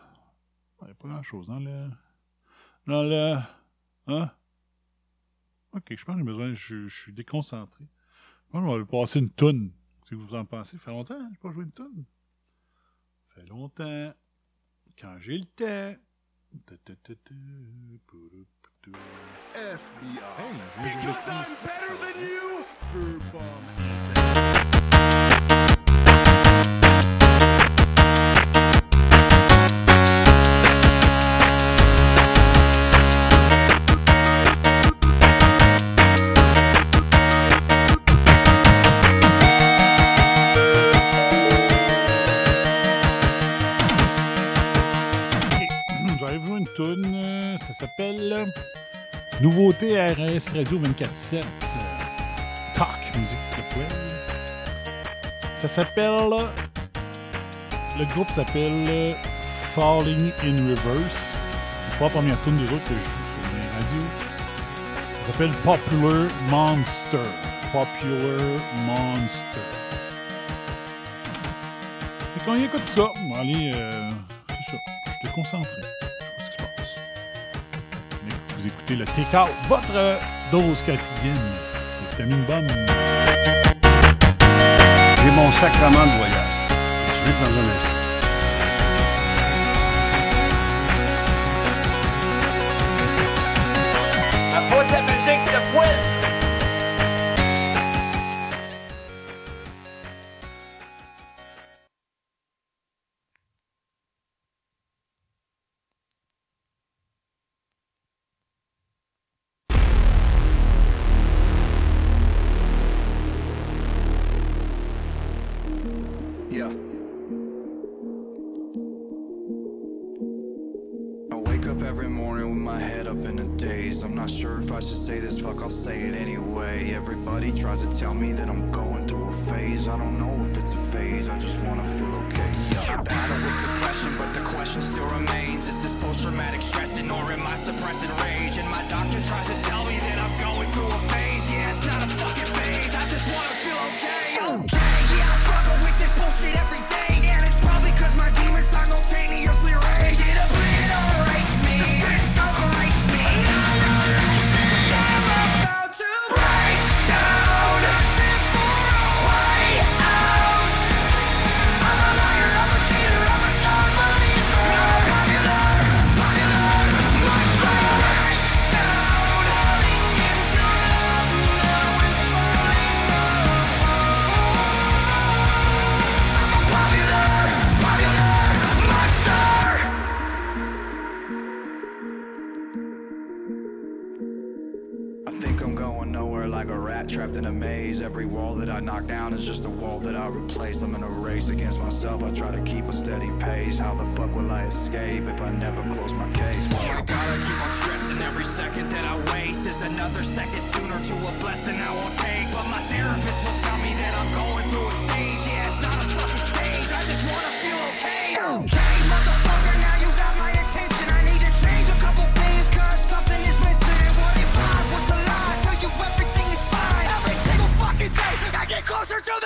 Il n'y a pas grand-chose dans le... Dans le... Hein? OK, je pense que j'ai besoin... Je, je suis déconcentré. Moi, je vais passer une toune. Qu'est-ce que vous en pensez? Fait longtemps que je n'ai pas joué une toune. Fait longtemps. Quand j'ai le temps. Poutou.
FBI.
Hey,
Because I'm better than you.
J'avais vu une euh, ça s'appelle Nouveauté RS Radio 24-7. euh, Talk Music Web. Ça s'appelle. Le groupe s'appelle Falling in Reverse. C'est pas la première tune des autres que je joue sur mes radios. Ça s'appelle Popular Monster. Popular Monster. Et quand il écoute ça, aller. euh, c'est ça. Je suis concentré. Écoutez le Take-Out, votre euh, dose quotidienne de vitamine bonne.
J'ai mon sacrement de voyage. Je vais dans un instant.
Not sure if I should say this, fuck, I'll say it anyway. Everybody tries to tell me that I'm going through a phase. I don't know if it's a phase, I just wanna feel okay. Yeah. I battle with depression, but the question still remains Is this post traumatic stressing or am I suppressing rage? And my doctor tries to tell me that I'm going through a phase. Yeah, it's not a fucking phase, I just wanna feel okay. Okay, yeah, I struggle with this bullshit every day. And down is just a wall that I replace. I'm in a race against myself. I try to keep a steady pace. How the fuck will I escape if I never close my case? God, I keep on stressing. Every second that I waste is another second sooner to a blessing I won't take. But my therapist will tell me that I'm going through a stage. Yeah, it's not a fucking stage. I just wanna feel okay. Okay, closer to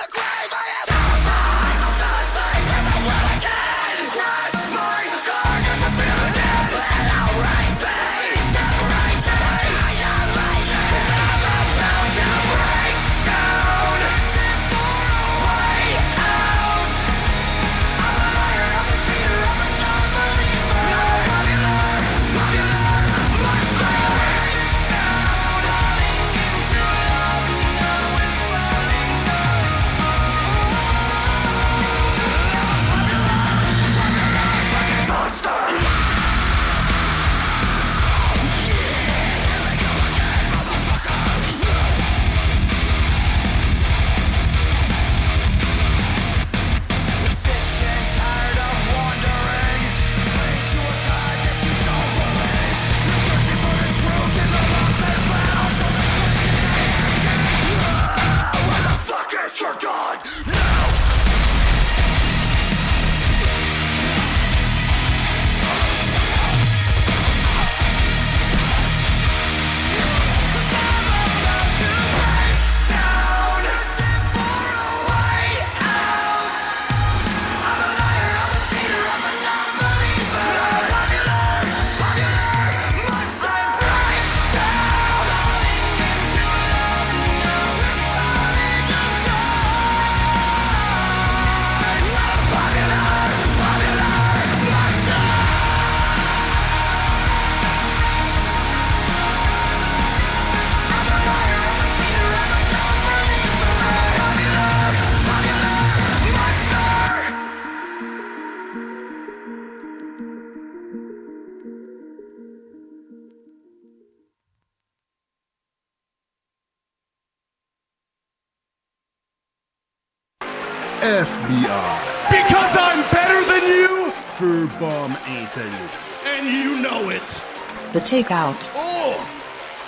The
Takeout.
Oh,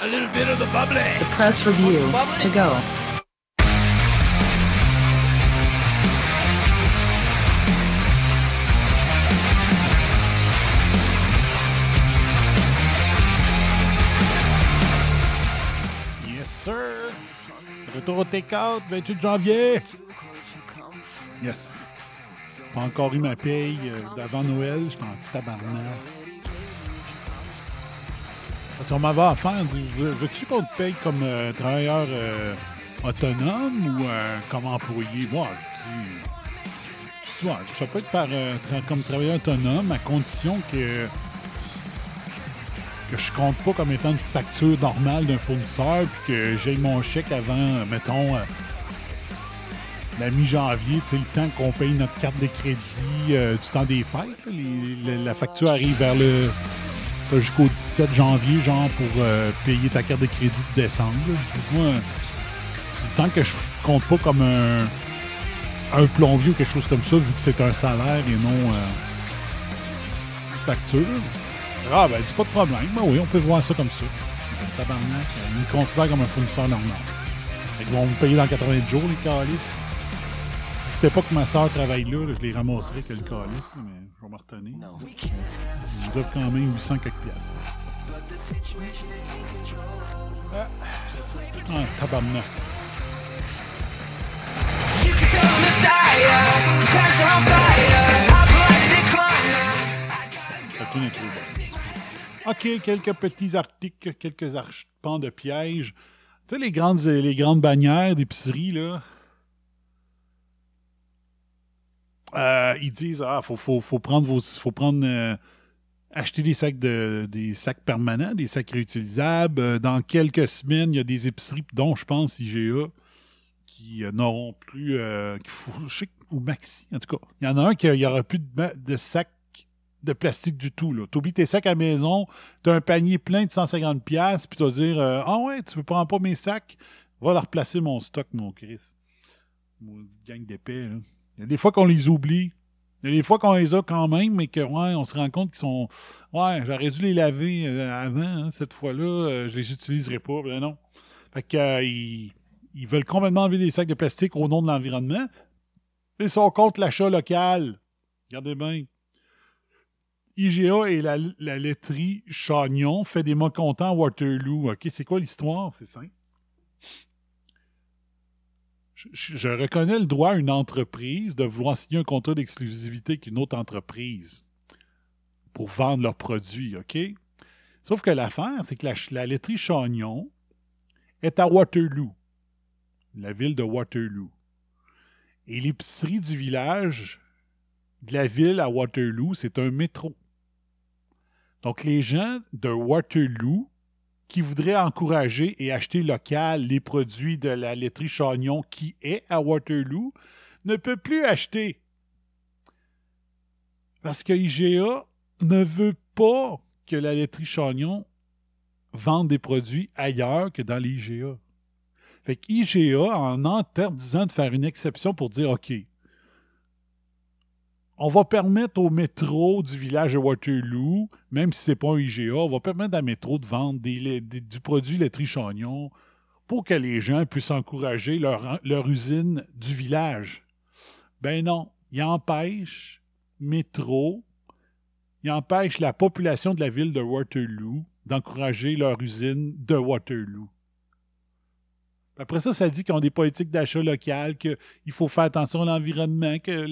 a little bit of the bubbly.
The Press Review. To go.
Yes, sir. Retour au take-out, 28 janvier. Yes. Pas encore eu ma paye euh, d'avant Noël. J'étais en tabarnak. Parce qu'on m'avait Veux- veux-tu qu'on te paye comme euh, travailleur euh, autonome ou euh, comme employé? Moi, je dis, je dis, ouais, ça peut être par, comme travailleur autonome à condition que que je compte pas comme étant une facture normale d'un fournisseur, puis que j'ai mon chèque avant, mettons, la mi-janvier, tu sais, le temps qu'on paye notre carte de crédit du temps des fêtes. la facture arrive vers le t'as jusqu'au 17 janvier, genre, pour euh, payer ta carte de crédit de décembre. Moi, euh, temps que je compte pas comme un, un plombier ou quelque chose comme ça, vu que c'est un salaire et non euh, une facture. Ah, ben, dis pas de problème. Ben oui, on peut voir ça comme ça. Tabarnak, euh, ils me considèrent comme un fournisseur normal. Qu'ils vont me payer dans 80 jours, les calices. Si c'était pas que ma soeur travaille là, là, je les ramasserais que le calice, là, mais je vais me retenir. Ils doivent quand même 800 quelques piastres. Ah, ah tabarnak. OK, quelques petits articles, quelques arpents de pièges. Tu sais, les grandes, les grandes bannières d'épicerie, là. Euh, ils disent ah faut, faut, faut prendre vos faut prendre euh, acheter des sacs de des sacs permanents des sacs réutilisables Euh, dans quelques semaines il y a des épiceries dont je pense IGA qui n'auront plus qu'il faut- je sais ou Maxi en tout cas il y en a un qui il y aura plus de, sacs de plastique du tout là t'oublies tes sacs à la maison t'as un panier plein de 150 pièces puis tu vas dire ah ouais tu peux prendre pas mes sacs Va leur replacer mon stock, mon Chris. Maudite gang d'épais, là. Il y a des fois qu'on les oublie. Il y a des fois qu'on les a quand même, mais que ouais, on se rend compte qu'ils sont. Ouais, j'aurais dû les laver euh, avant, hein, cette fois-là, euh, je les utiliserai pas. Ben non. Fait que euh, ils, ils veulent complètement enlever des sacs de plastique au nom de l'environnement. Ils sont contre l'achat local. Regardez bien. IGA et la, la laiterie Chagnon fait des mécontents à Waterloo. OK, c'est quoi l'histoire? C'est simple. Je, reconnais le droit à une entreprise de vouloir signer un contrat d'exclusivité avec une autre entreprise pour vendre leurs produits, OK? Sauf que l'affaire, c'est que la, la laiterie Chagnon est à Waterloo, la ville de Waterloo. Et l'épicerie du village de la ville à Waterloo, c'est un métro. Donc, les gens de Waterloo qui voudraient encourager et acheter local les produits de la laiterie Chagnon qui est à Waterloo ne peuvent plus acheter. Parce que IGA ne veut pas que la laiterie Chagnon vende des produits ailleurs que dans les IGA. Fait que IGA, en interdisant de faire une exception pour dire OK, on va permettre au métro du village de Waterloo, même si c'est pas un IGA, on va permettre à métro de vendre du produit laiterie Chagnon pour que les gens puissent encourager leur, leur usine du village. Ben non, il empêche métro, il empêche la population de la ville de Waterloo d'encourager leur usine de Waterloo. Après ça, ça dit qu'ils ont des politiques d'achat local, qu'il faut faire attention à l'environnement, que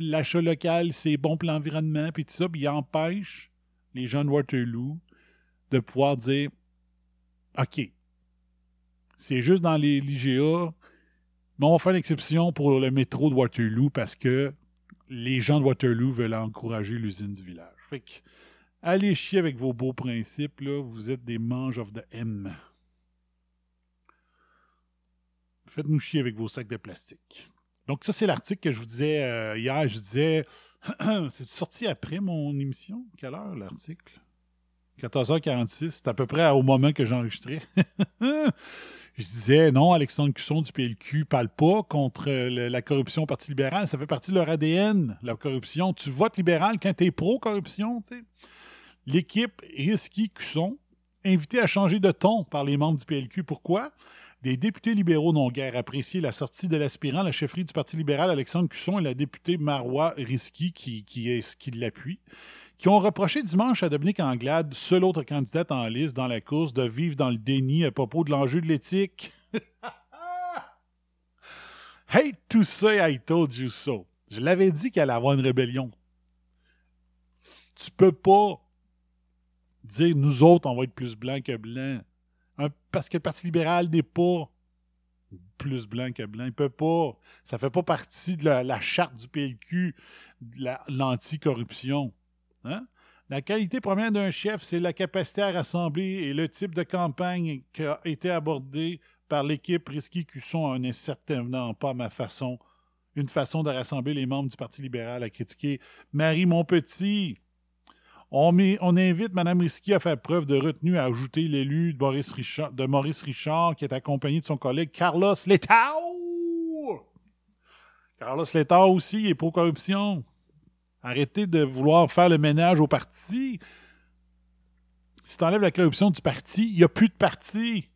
l'achat local, c'est bon pour l'environnement, puis tout ça, puis ils empêchent les gens de Waterloo de pouvoir dire OK, c'est juste dans les l'IGA, mais on va faire l'exception pour le métro de Waterloo parce que les gens de Waterloo veulent encourager l'usine du village. Fait que, allez chier avec vos beaux principes, là. Vous êtes des manges of the M. Faites-nous chier avec vos sacs de plastique. Donc, ça, c'est l'article que je vous disais euh, hier. Je disais. c'est sorti après mon émission? Quelle heure, l'article? 14h46. C'est à peu près au moment que j'enregistrais. je disais, non, Alexandre Cusson du PLQ parle pas contre euh, la corruption au Parti libéral. Ça fait partie de leur ADN, la corruption. Tu votes libéral quand tu es pro-corruption. L'équipe Risky Cusson, invitée à changer de ton par les membres du PLQ. Pourquoi? Des députés libéraux n'ont guère apprécié la sortie de l'aspirant à la chefferie du Parti libéral, Alexandre Cusson, et la députée Marois Risky, qui, qui, qui l'appuie, qui ont reproché dimanche à Dominique Anglade, seule autre candidate en liste dans la course, de vivre dans le déni à propos de l'enjeu de l'éthique. Hate to say I told you so. Je l'avais dit qu'elle allait avoir une rébellion. Tu peux pas dire nous autres, on va être plus blanc que blanc. Parce que le Parti libéral n'est pas plus blanc que blanc. Il peut pas. Ça fait pas partie de la, la charte du PLQ, de la- l'anticorruption. Hein? La qualité première d'un chef, c'est la capacité à rassembler et le type de campagne qui a été abordé par l'équipe Risky Cusson n'est certainement pas ma façon, une façon de rassembler les membres du Parti libéral à critiquer Marie Monpetit. On, invite Mme Risky à faire preuve de retenue à ajouter l'élu de Maurice, Richard, qui est accompagné de son collègue Carlos Letao. Carlos Letao aussi est pro-corruption. Arrêtez de vouloir faire le ménage au parti. Si tu enlèves la corruption du parti, il n'y a plus de parti.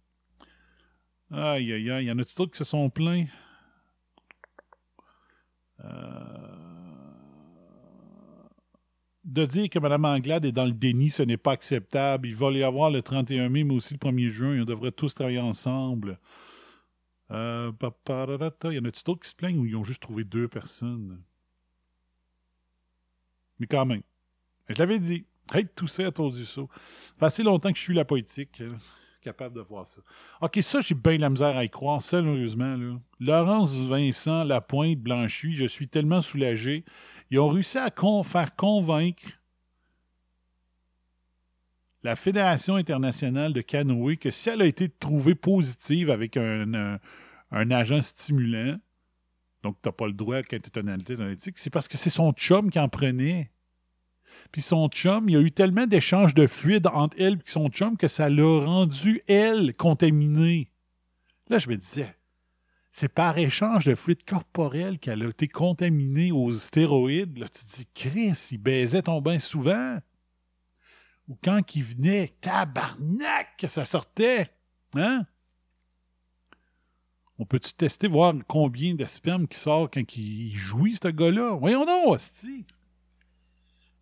Aïe, aïe, aïe. Il y en a d'autres qui se sont plaints? De dire que Mme Anglade est dans le déni, ce n'est pas acceptable. Il va y avoir le 31 mai, mais aussi le 1er juin. On devrait tous travailler ensemble. Euh. Il y en a-tu d'autres qui se plaignent ou ils ont juste trouvé deux personnes? Mais quand même. Je l'avais dit. Tout ça, told you so. Ça fait assez longtemps que je suis la politique. euh, capable de voir ça. OK, ça, j'ai bien la misère à y croire, sérieusement. Laurence Vincent, Lapointe, Blanchy, je suis tellement soulagé. Ils ont réussi à faire convaincre la Fédération internationale de canoë que si elle a été trouvée positive avec un, agent stimulant, donc tu n'as pas le droit un athlète analytique, c'est parce que c'est son chum qui en prenait. Puis son chum, il y a eu tellement d'échanges de fluide entre elle et son chum que ça l'a rendu, elle, contaminée. Là, je me disais, c'est par échange de fluide corporel qu'elle a été contaminée aux stéroïdes. Là, tu dis, Chris, il baisait ton bain souvent. Ou quand il venait, tabarnak, que ça sortait. Hein? On peut-tu tester, voir combien de sperme qui sort quand il jouit, ce gars-là? Voyons donc, hostie.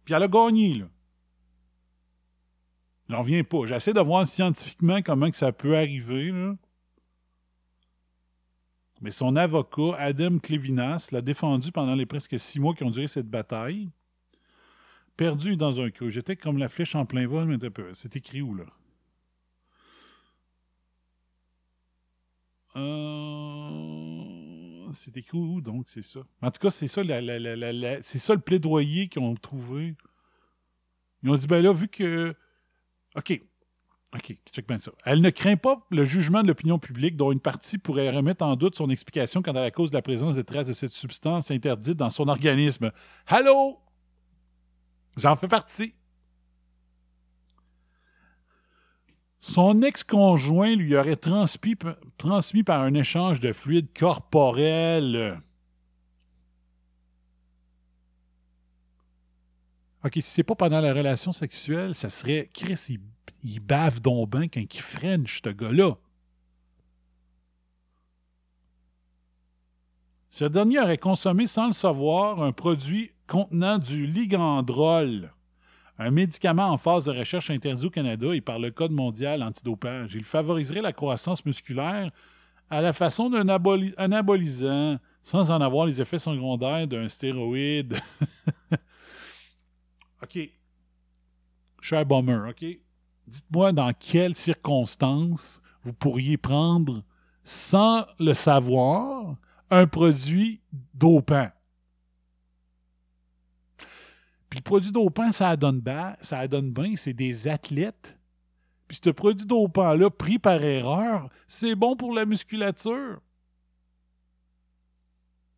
Puis elle a gagné, là. J'en reviens pas. J'essaie de voir scientifiquement comment que ça peut arriver, là. Mais son avocat, Adam Clevinas, l'a défendu pendant les presque six mois qui ont duré cette bataille. Perdu dans un coup. J'étais comme la flèche en plein vol, mais c'est écrit où, là? Euh... C'est écrit où, donc, c'est ça? En tout cas, c'est ça, c'est ça le plaidoyer qu'ils ont trouvé. Ils ont dit, ben là, vu que... OK, Check. Elle ne craint pas le jugement de l'opinion publique dont une partie pourrait remettre en doute son explication quant à la cause de la présence des traces de cette substance interdite dans son organisme. Allô? J'en fais partie. Son ex-conjoint lui aurait transmis, transmis par un échange de fluide corporel. OK, si c'est pas pendant la relation sexuelle, ça serait Chris, il, bave donc bien quand il French, ce gars-là. Ce dernier aurait consommé sans le savoir un produit contenant du ligandrol un médicament en phase de recherche interdit au Canada et par le Code mondial antidopage. Il favoriserait la croissance musculaire à la façon d'un anabolisant sans en avoir les effets secondaires d'un stéroïde. OK. Cher bomber, OK? Dites-moi dans quelles circonstances vous pourriez prendre, sans le savoir, un produit dopant. Puis le produit dopant, ça donne bien, ça donne bien, c'est des athlètes. Puis ce produit dopant-là, pris par erreur, c'est bon pour la musculature.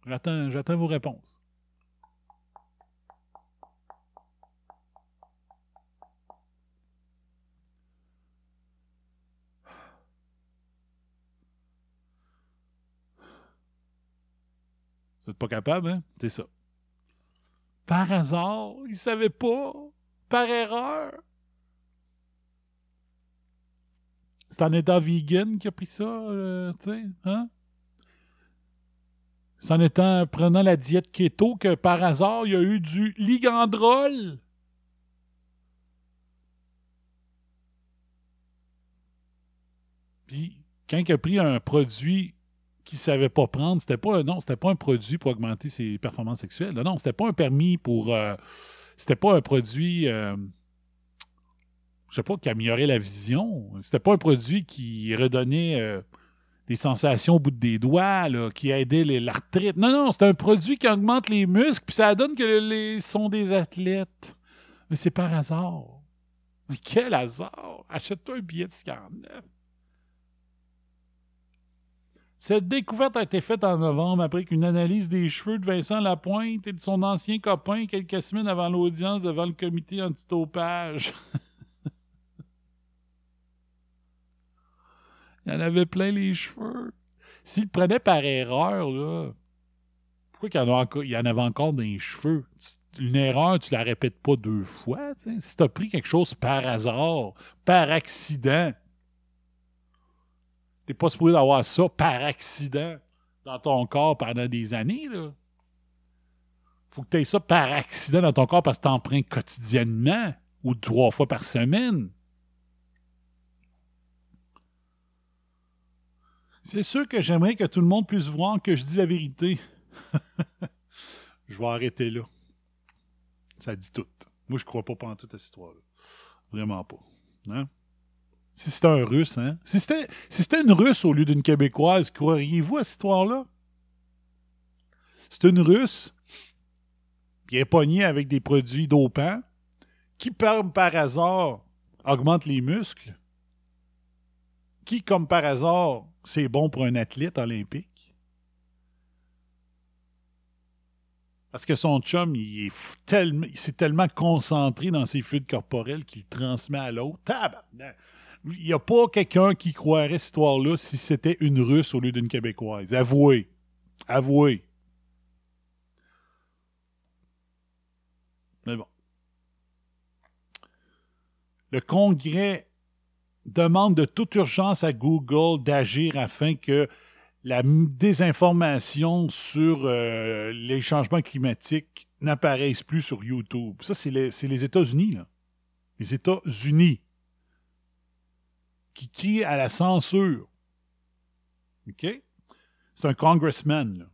J'attends, j'attends vos réponses. Vous n'êtes pas capable, hein? C'est ça. Par hasard, il savait pas. Par erreur. C'est en étant vegan qui a pris ça, euh, tu sais, hein? C'est en étant prenant la diète keto que par hasard, il y a eu du ligandrol. Puis, quand il a pris un produit qu'il savait pas prendre. C'était pas non, c'était pas un produit pour augmenter ses performances sexuelles. Non, c'était pas un permis pour. Euh, c'était pas un produit. Euh, je sais pas qui améliorait la vision. C'était pas un produit qui redonnait euh, des sensations au bout des doigts, qui aidait l'arthrite. Non, non, c'est un produit qui augmente les muscles, puis ça donne que les sont des athlètes. Mais c'est par hasard. Mais quel hasard! Achète-toi un billet de 49. Cette découverte a été faite en novembre après qu'une analyse des cheveux de Vincent Lapointe et de son ancien copain quelques semaines avant l'audience devant le comité antitopage. Il en avait plein les cheveux. S'il prenait par erreur, là, pourquoi il y, en avait encore les cheveux? Une erreur, tu la répètes pas deux fois. Si tu as pris quelque chose par hasard, par accident, T'es pas supposé d'avoir ça par accident dans ton corps pendant des années, là. Faut que tu aies ça par accident dans ton corps parce que t'en prends quotidiennement ou trois fois par semaine. C'est sûr que j'aimerais que tout le monde puisse voir que je dis la vérité. je vais arrêter là. Ça dit tout. Moi, je crois pas pendant toute cette histoire-là. Vraiment pas. Hein? Si c'était un russe, hein? Si c'était, si une russe au lieu d'une québécoise, croiriez-vous à cette histoire-là? C'est une russe, bien pognée avec des produits dopants, qui, par, par hasard, augmente les muscles, qui, comme par hasard, c'est bon pour un athlète olympique. Parce que son chum, il est tellement, il s'est tellement concentré dans ses fluides corporels qu'il transmet à l'autre. Il n'y a pas quelqu'un qui croirait cette histoire-là si c'était une Russe au lieu d'une Québécoise. Avouez. Avouez. Mais bon. Le Congrès demande de toute urgence à Google d'agir afin que la désinformation sur euh, les changements climatiques n'apparaisse plus sur YouTube. Ça, c'est les, États-Unis. Les États-Unis qui crient à la censure. OK? C'est un congressman, là.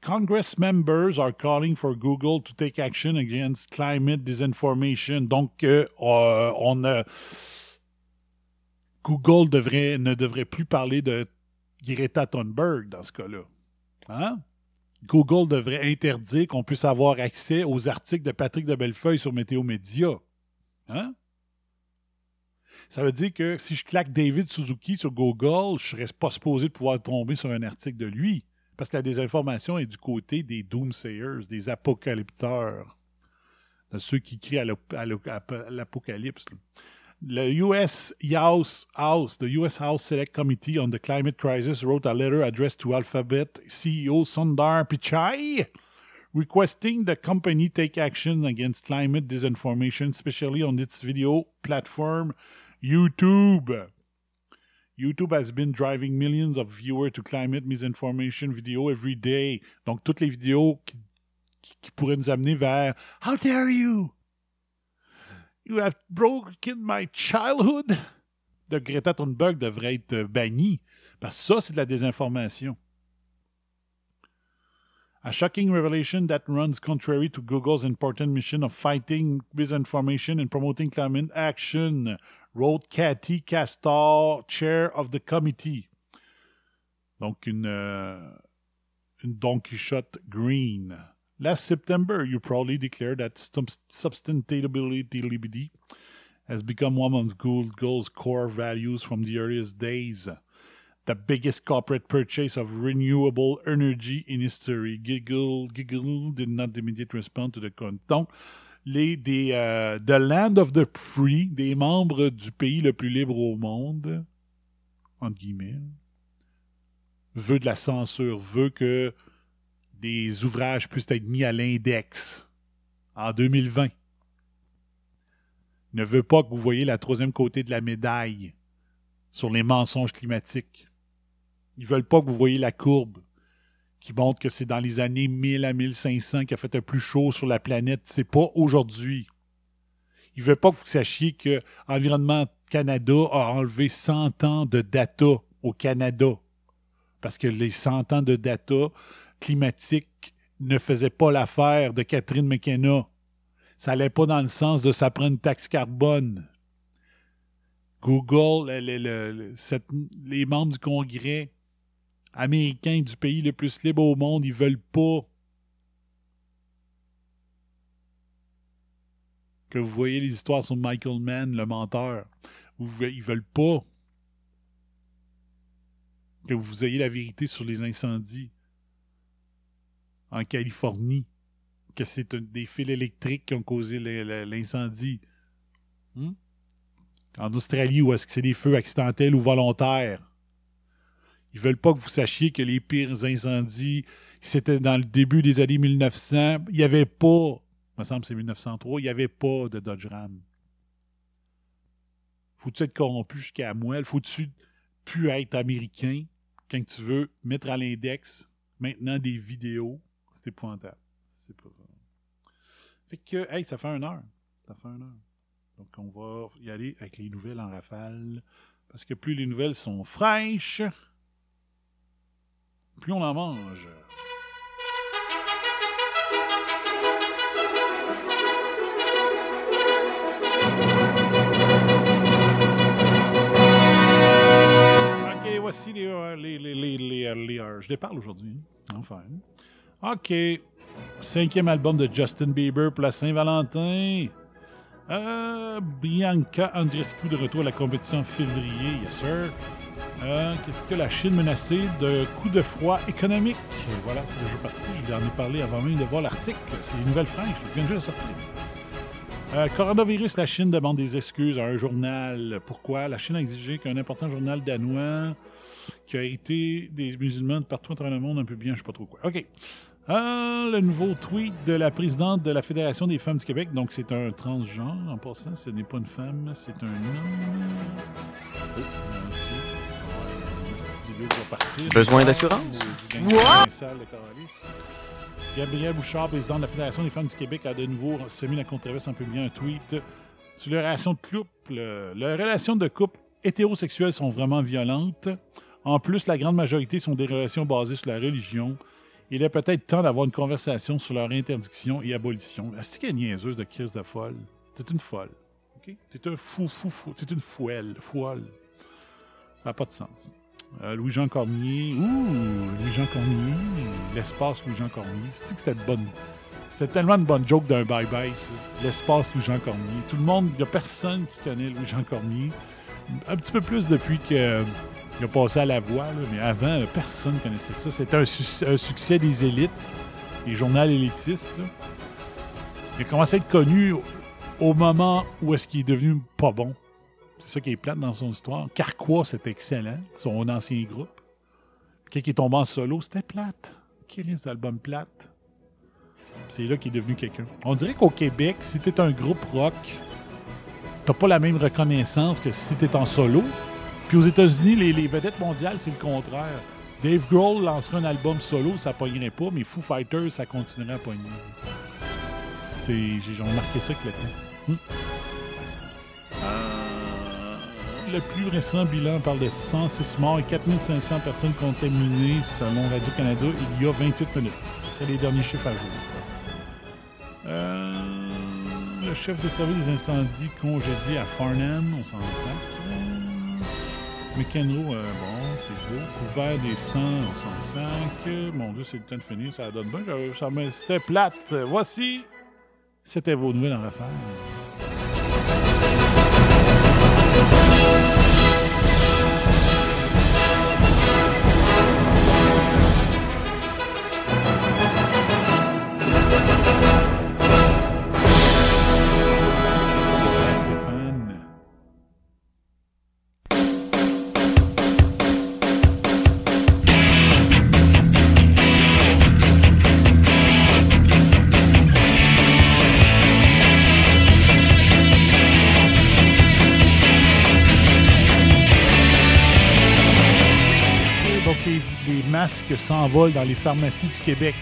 Congress members are calling for Google to take action against climate disinformation. Donc, euh, euh, on. Google devrait, ne devrait plus parler de Greta Thunberg dans ce cas-là. Hein? Google devrait interdire qu'on puisse avoir accès aux articles de Patrick de Bellefeuille sur Météo Média. Hein? Ça veut dire que si je claque David Suzuki sur Google, je ne serais pas supposé pouvoir tomber sur un article de lui. Parce que la désinformation est du côté des doomsayers, des apocalypteurs, de ceux qui crient à l'apocalypse. Le US House, House, the US House Select Committee on the Climate Crisis wrote a letter addressed to Alphabet CEO Sundar Pichai requesting the company take action against climate disinformation, especially on its video platform YouTube. YouTube has been driving millions of viewers to climate misinformation video every day. Donc, toutes les vidéos qui, qui, pourraient nous amener vers How dare you? You have broken my childhood. De Greta Thunberg devrait être banni. Parce que ça, c'est de la désinformation. A shocking revelation that runs contrary to Google's important mission of fighting misinformation and promoting climate action, wrote Cathy Castor, chair of the committee. Donc, une, euh, une Don Quixote Green. Last September, you proudly declared that sustainability has become one of Google's core values from the earliest days. The biggest corporate purchase of renewable energy in history. Google, Google did not immediately respond to the con. Donc, les, des, euh, The Land of the Free, des membres du pays le plus libre au monde, entre guillemets, veut de la censure, veut que des ouvrages puissent être mis à l'index en 2020. Ne veut pas que vous voyez la troisième côté de la médaille sur les mensonges climatiques. Ils veulent pas que vous voyez la courbe qui montre que c'est dans les années 1000 à 1500 qu'il a fait un plus chaud sur la planète. C'est pas aujourd'hui. Ils veulent pas que vous sachiez que Environnement Canada a enlevé 100 ans de data au Canada. Parce que les 100 ans de data climatique ne faisaient pas l'affaire de Catherine McKenna. Ça n'allait pas dans le sens de ça prend une taxe carbone. Google, les membres du Congrès américains du pays le plus libre au monde, ils veulent pas que vous voyez les histoires sur Michael Mann, le menteur. Ils veulent pas que vous ayez la vérité sur les incendies en Californie, que c'est des fils électriques qui ont causé l'incendie. Hmm? En Australie, où est-ce que c'est des feux accidentels ou volontaires? Ils veulent pas que vous sachiez que les pires incendies, c'était dans le début des années 1900. Il n'y avait pas, il me semble c'est 1903, il n'y avait pas de Dodge Ram. Faut-tu être corrompu jusqu'à moi? Faut-tu plus être américain? Quand tu veux mettre à l'index maintenant des vidéos? C'est épouvantable. C'est pas Fait que, hey, ça fait une heure. Ça fait une heure. Donc, on va y aller avec les nouvelles en rafale. Parce que plus les nouvelles sont fraîches, plus on en mange. Ok, voici les, euh, les, les, les, les, euh, euh, Je les parle aujourd'hui. Enfin. Ok. Cinquième album de Justin Bieber pour la Saint-Valentin. Bianca Andreescu de retour à la compétition février, yes sir. Euh, Qu'est-ce que la Chine menacée de coups de froid économique? Voilà, c'est déjà parti. Je lui en ai parlé avant même de voir l'article. C'est une nouvelle fraîche. Je viens juste de sortir. Euh, coronavirus, la Chine demande des excuses à un journal. Pourquoi? La Chine a exigé qu'un important journal danois qui a été des musulmans de partout à travers le monde, un peu bien, je sais pas trop quoi. OK. Euh, le nouveau tweet de la présidente de la Fédération des femmes du Québec. Donc, c'est un transgenre. En passant, ce n'est pas une femme, c'est un homme. Oh,
Besoin d'assurance?
Gabriel Bouchard, président de la Fédération des femmes du Québec, a de nouveau semi la controverse en publiant un tweet sur les relations de couple. Les relations de couple hétérosexuelles sont vraiment violentes. En plus, la grande majorité sont des relations basées sur la religion. Il est peut-être temps d'avoir une conversation sur leur interdiction et abolition. Est-ce une niaiseuse de crise de folle? C'est une folle. OK? T'es un fou, fou, fou. T'es une fouelle, folle. Ça n'a pas de sens. Euh, Louis-Jean Cormier. Ouh, Louis-Jean Cormier. L'espace Louis-Jean Cormier. C'est que c'était bonne. C'était tellement une bonne joke d'un bye-bye. L'espace Louis-Jean Cormier. Tout le monde, il n'y a personne qui connaît Louis-Jean Cormier. Un petit peu plus depuis que. Il a passé à la voix, mais avant, personne ne connaissait ça. C'était un, su- un succès des élites, des journaux élitistes. Il a commencé à être connu au moment où est-ce qu'il est devenu pas bon. C'est ça qui est plate dans son histoire. Carquois, c'était excellent, son ancien groupe. Quand il est tombé en solo, c'était plate. Qui risque d'album plate? C'est là qu'il est devenu quelqu'un. On dirait qu'au Québec, si t'es un groupe rock, t'as pas la même reconnaissance que si t'es en solo. Puis aux États-Unis, les, vedettes mondiales, c'est le contraire. Dave Grohl lancerait un album solo, ça pognerait pas, mais Foo Fighters, ça continuerait à pogner. C'est, j'ai remarqué ça avec le temps. Hmm. Le plus récent bilan parle de 106 morts et 4500 personnes contaminées selon Radio-Canada il y a 28 minutes. Ce seraient les derniers chiffres à jour. Euh, le chef de service des incendies congédié à Farnham, on s'en sac. McEnroe, euh, bon, c'est beau. Couvert des sangs, on s'en sac. Mon Dieu, c'est le temps de finir, ça donne bien. Euh, ça C'était plate. Voici, c'était vos nouvelles en rafale. S'envolent dans les pharmacies du Québec.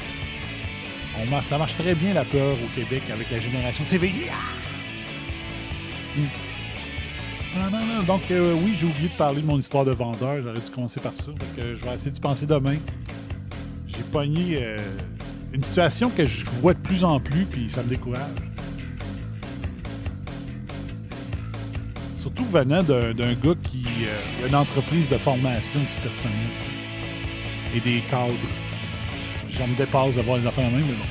Ça marche très bien, la peur, au Québec, avec la génération TVI. Hmm. Donc, euh, oui, j'ai oublié de parler de mon histoire de vendeur. J'aurais dû commencer par ça. Que je vais essayer d'y penser demain. J'ai pogné euh, une situation que je vois de plus en plus, puis ça me décourage. Surtout venant d'un gars qui euh, a une entreprise de formation du personnel et des cadres. J'en me dépasse d'avoir les affaires en main, mais bon.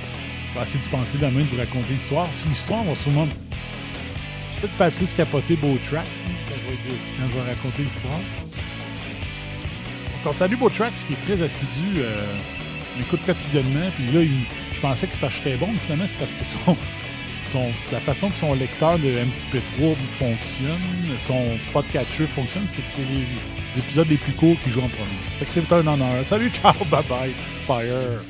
Je vais essayer d'y penser de vous raconter l'histoire. Si l'histoire va sûrement peut-être faire plus capoter Beau Tracks hein, quand, je vais dire- quand je vais raconter l'histoire. Donc, on salue Beau Tracks qui est très assidu, euh, il m'écoute quotidiennement. Puis là, je pensais que c'est parce que j'étais bon, mais finalement, c'est parce que son, la façon que son lecteur de MP3 fonctionne, son podcatcher fonctionne, c'est que c'est épisodes les plus courts qui jouent en premier. Fait que c'est un honneur. Salut, ciao, bye bye, fire.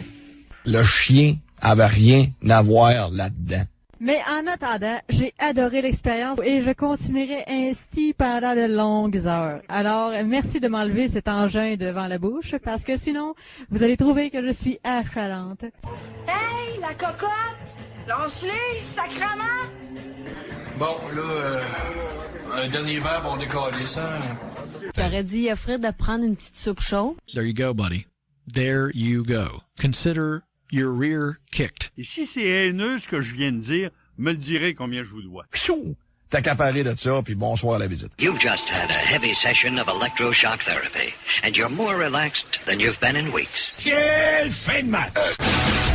Le chien avait rien à voir là-dedans.
Mais en attendant, j'ai adoré l'expérience et je continuerai ainsi pendant de longues heures. Alors, merci de m'enlever cet engin devant la bouche parce que sinon, vous allez trouver que je suis affalante.
Hey, la cocotte! Sacrement!
Bon, là, euh, un dernier verre, on décolle ça.
J'aurais dit à Fred de prendre une petite soupe chaude.
There you go, buddy. There you go. Consider your rear kicked.
Et si c'est haineux ce que je viens de dire, me le direz combien je vous dois.
Pfiou! T'as qu'à parler de ça, puis bonsoir à la visite.
You've just had a heavy session of electroshock therapy, and you're more relaxed than you've been in weeks.
Quelle fin de match!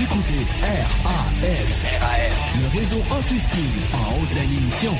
Écoutez RAS, RAS, le réseau anti-spin en haute de l'émission.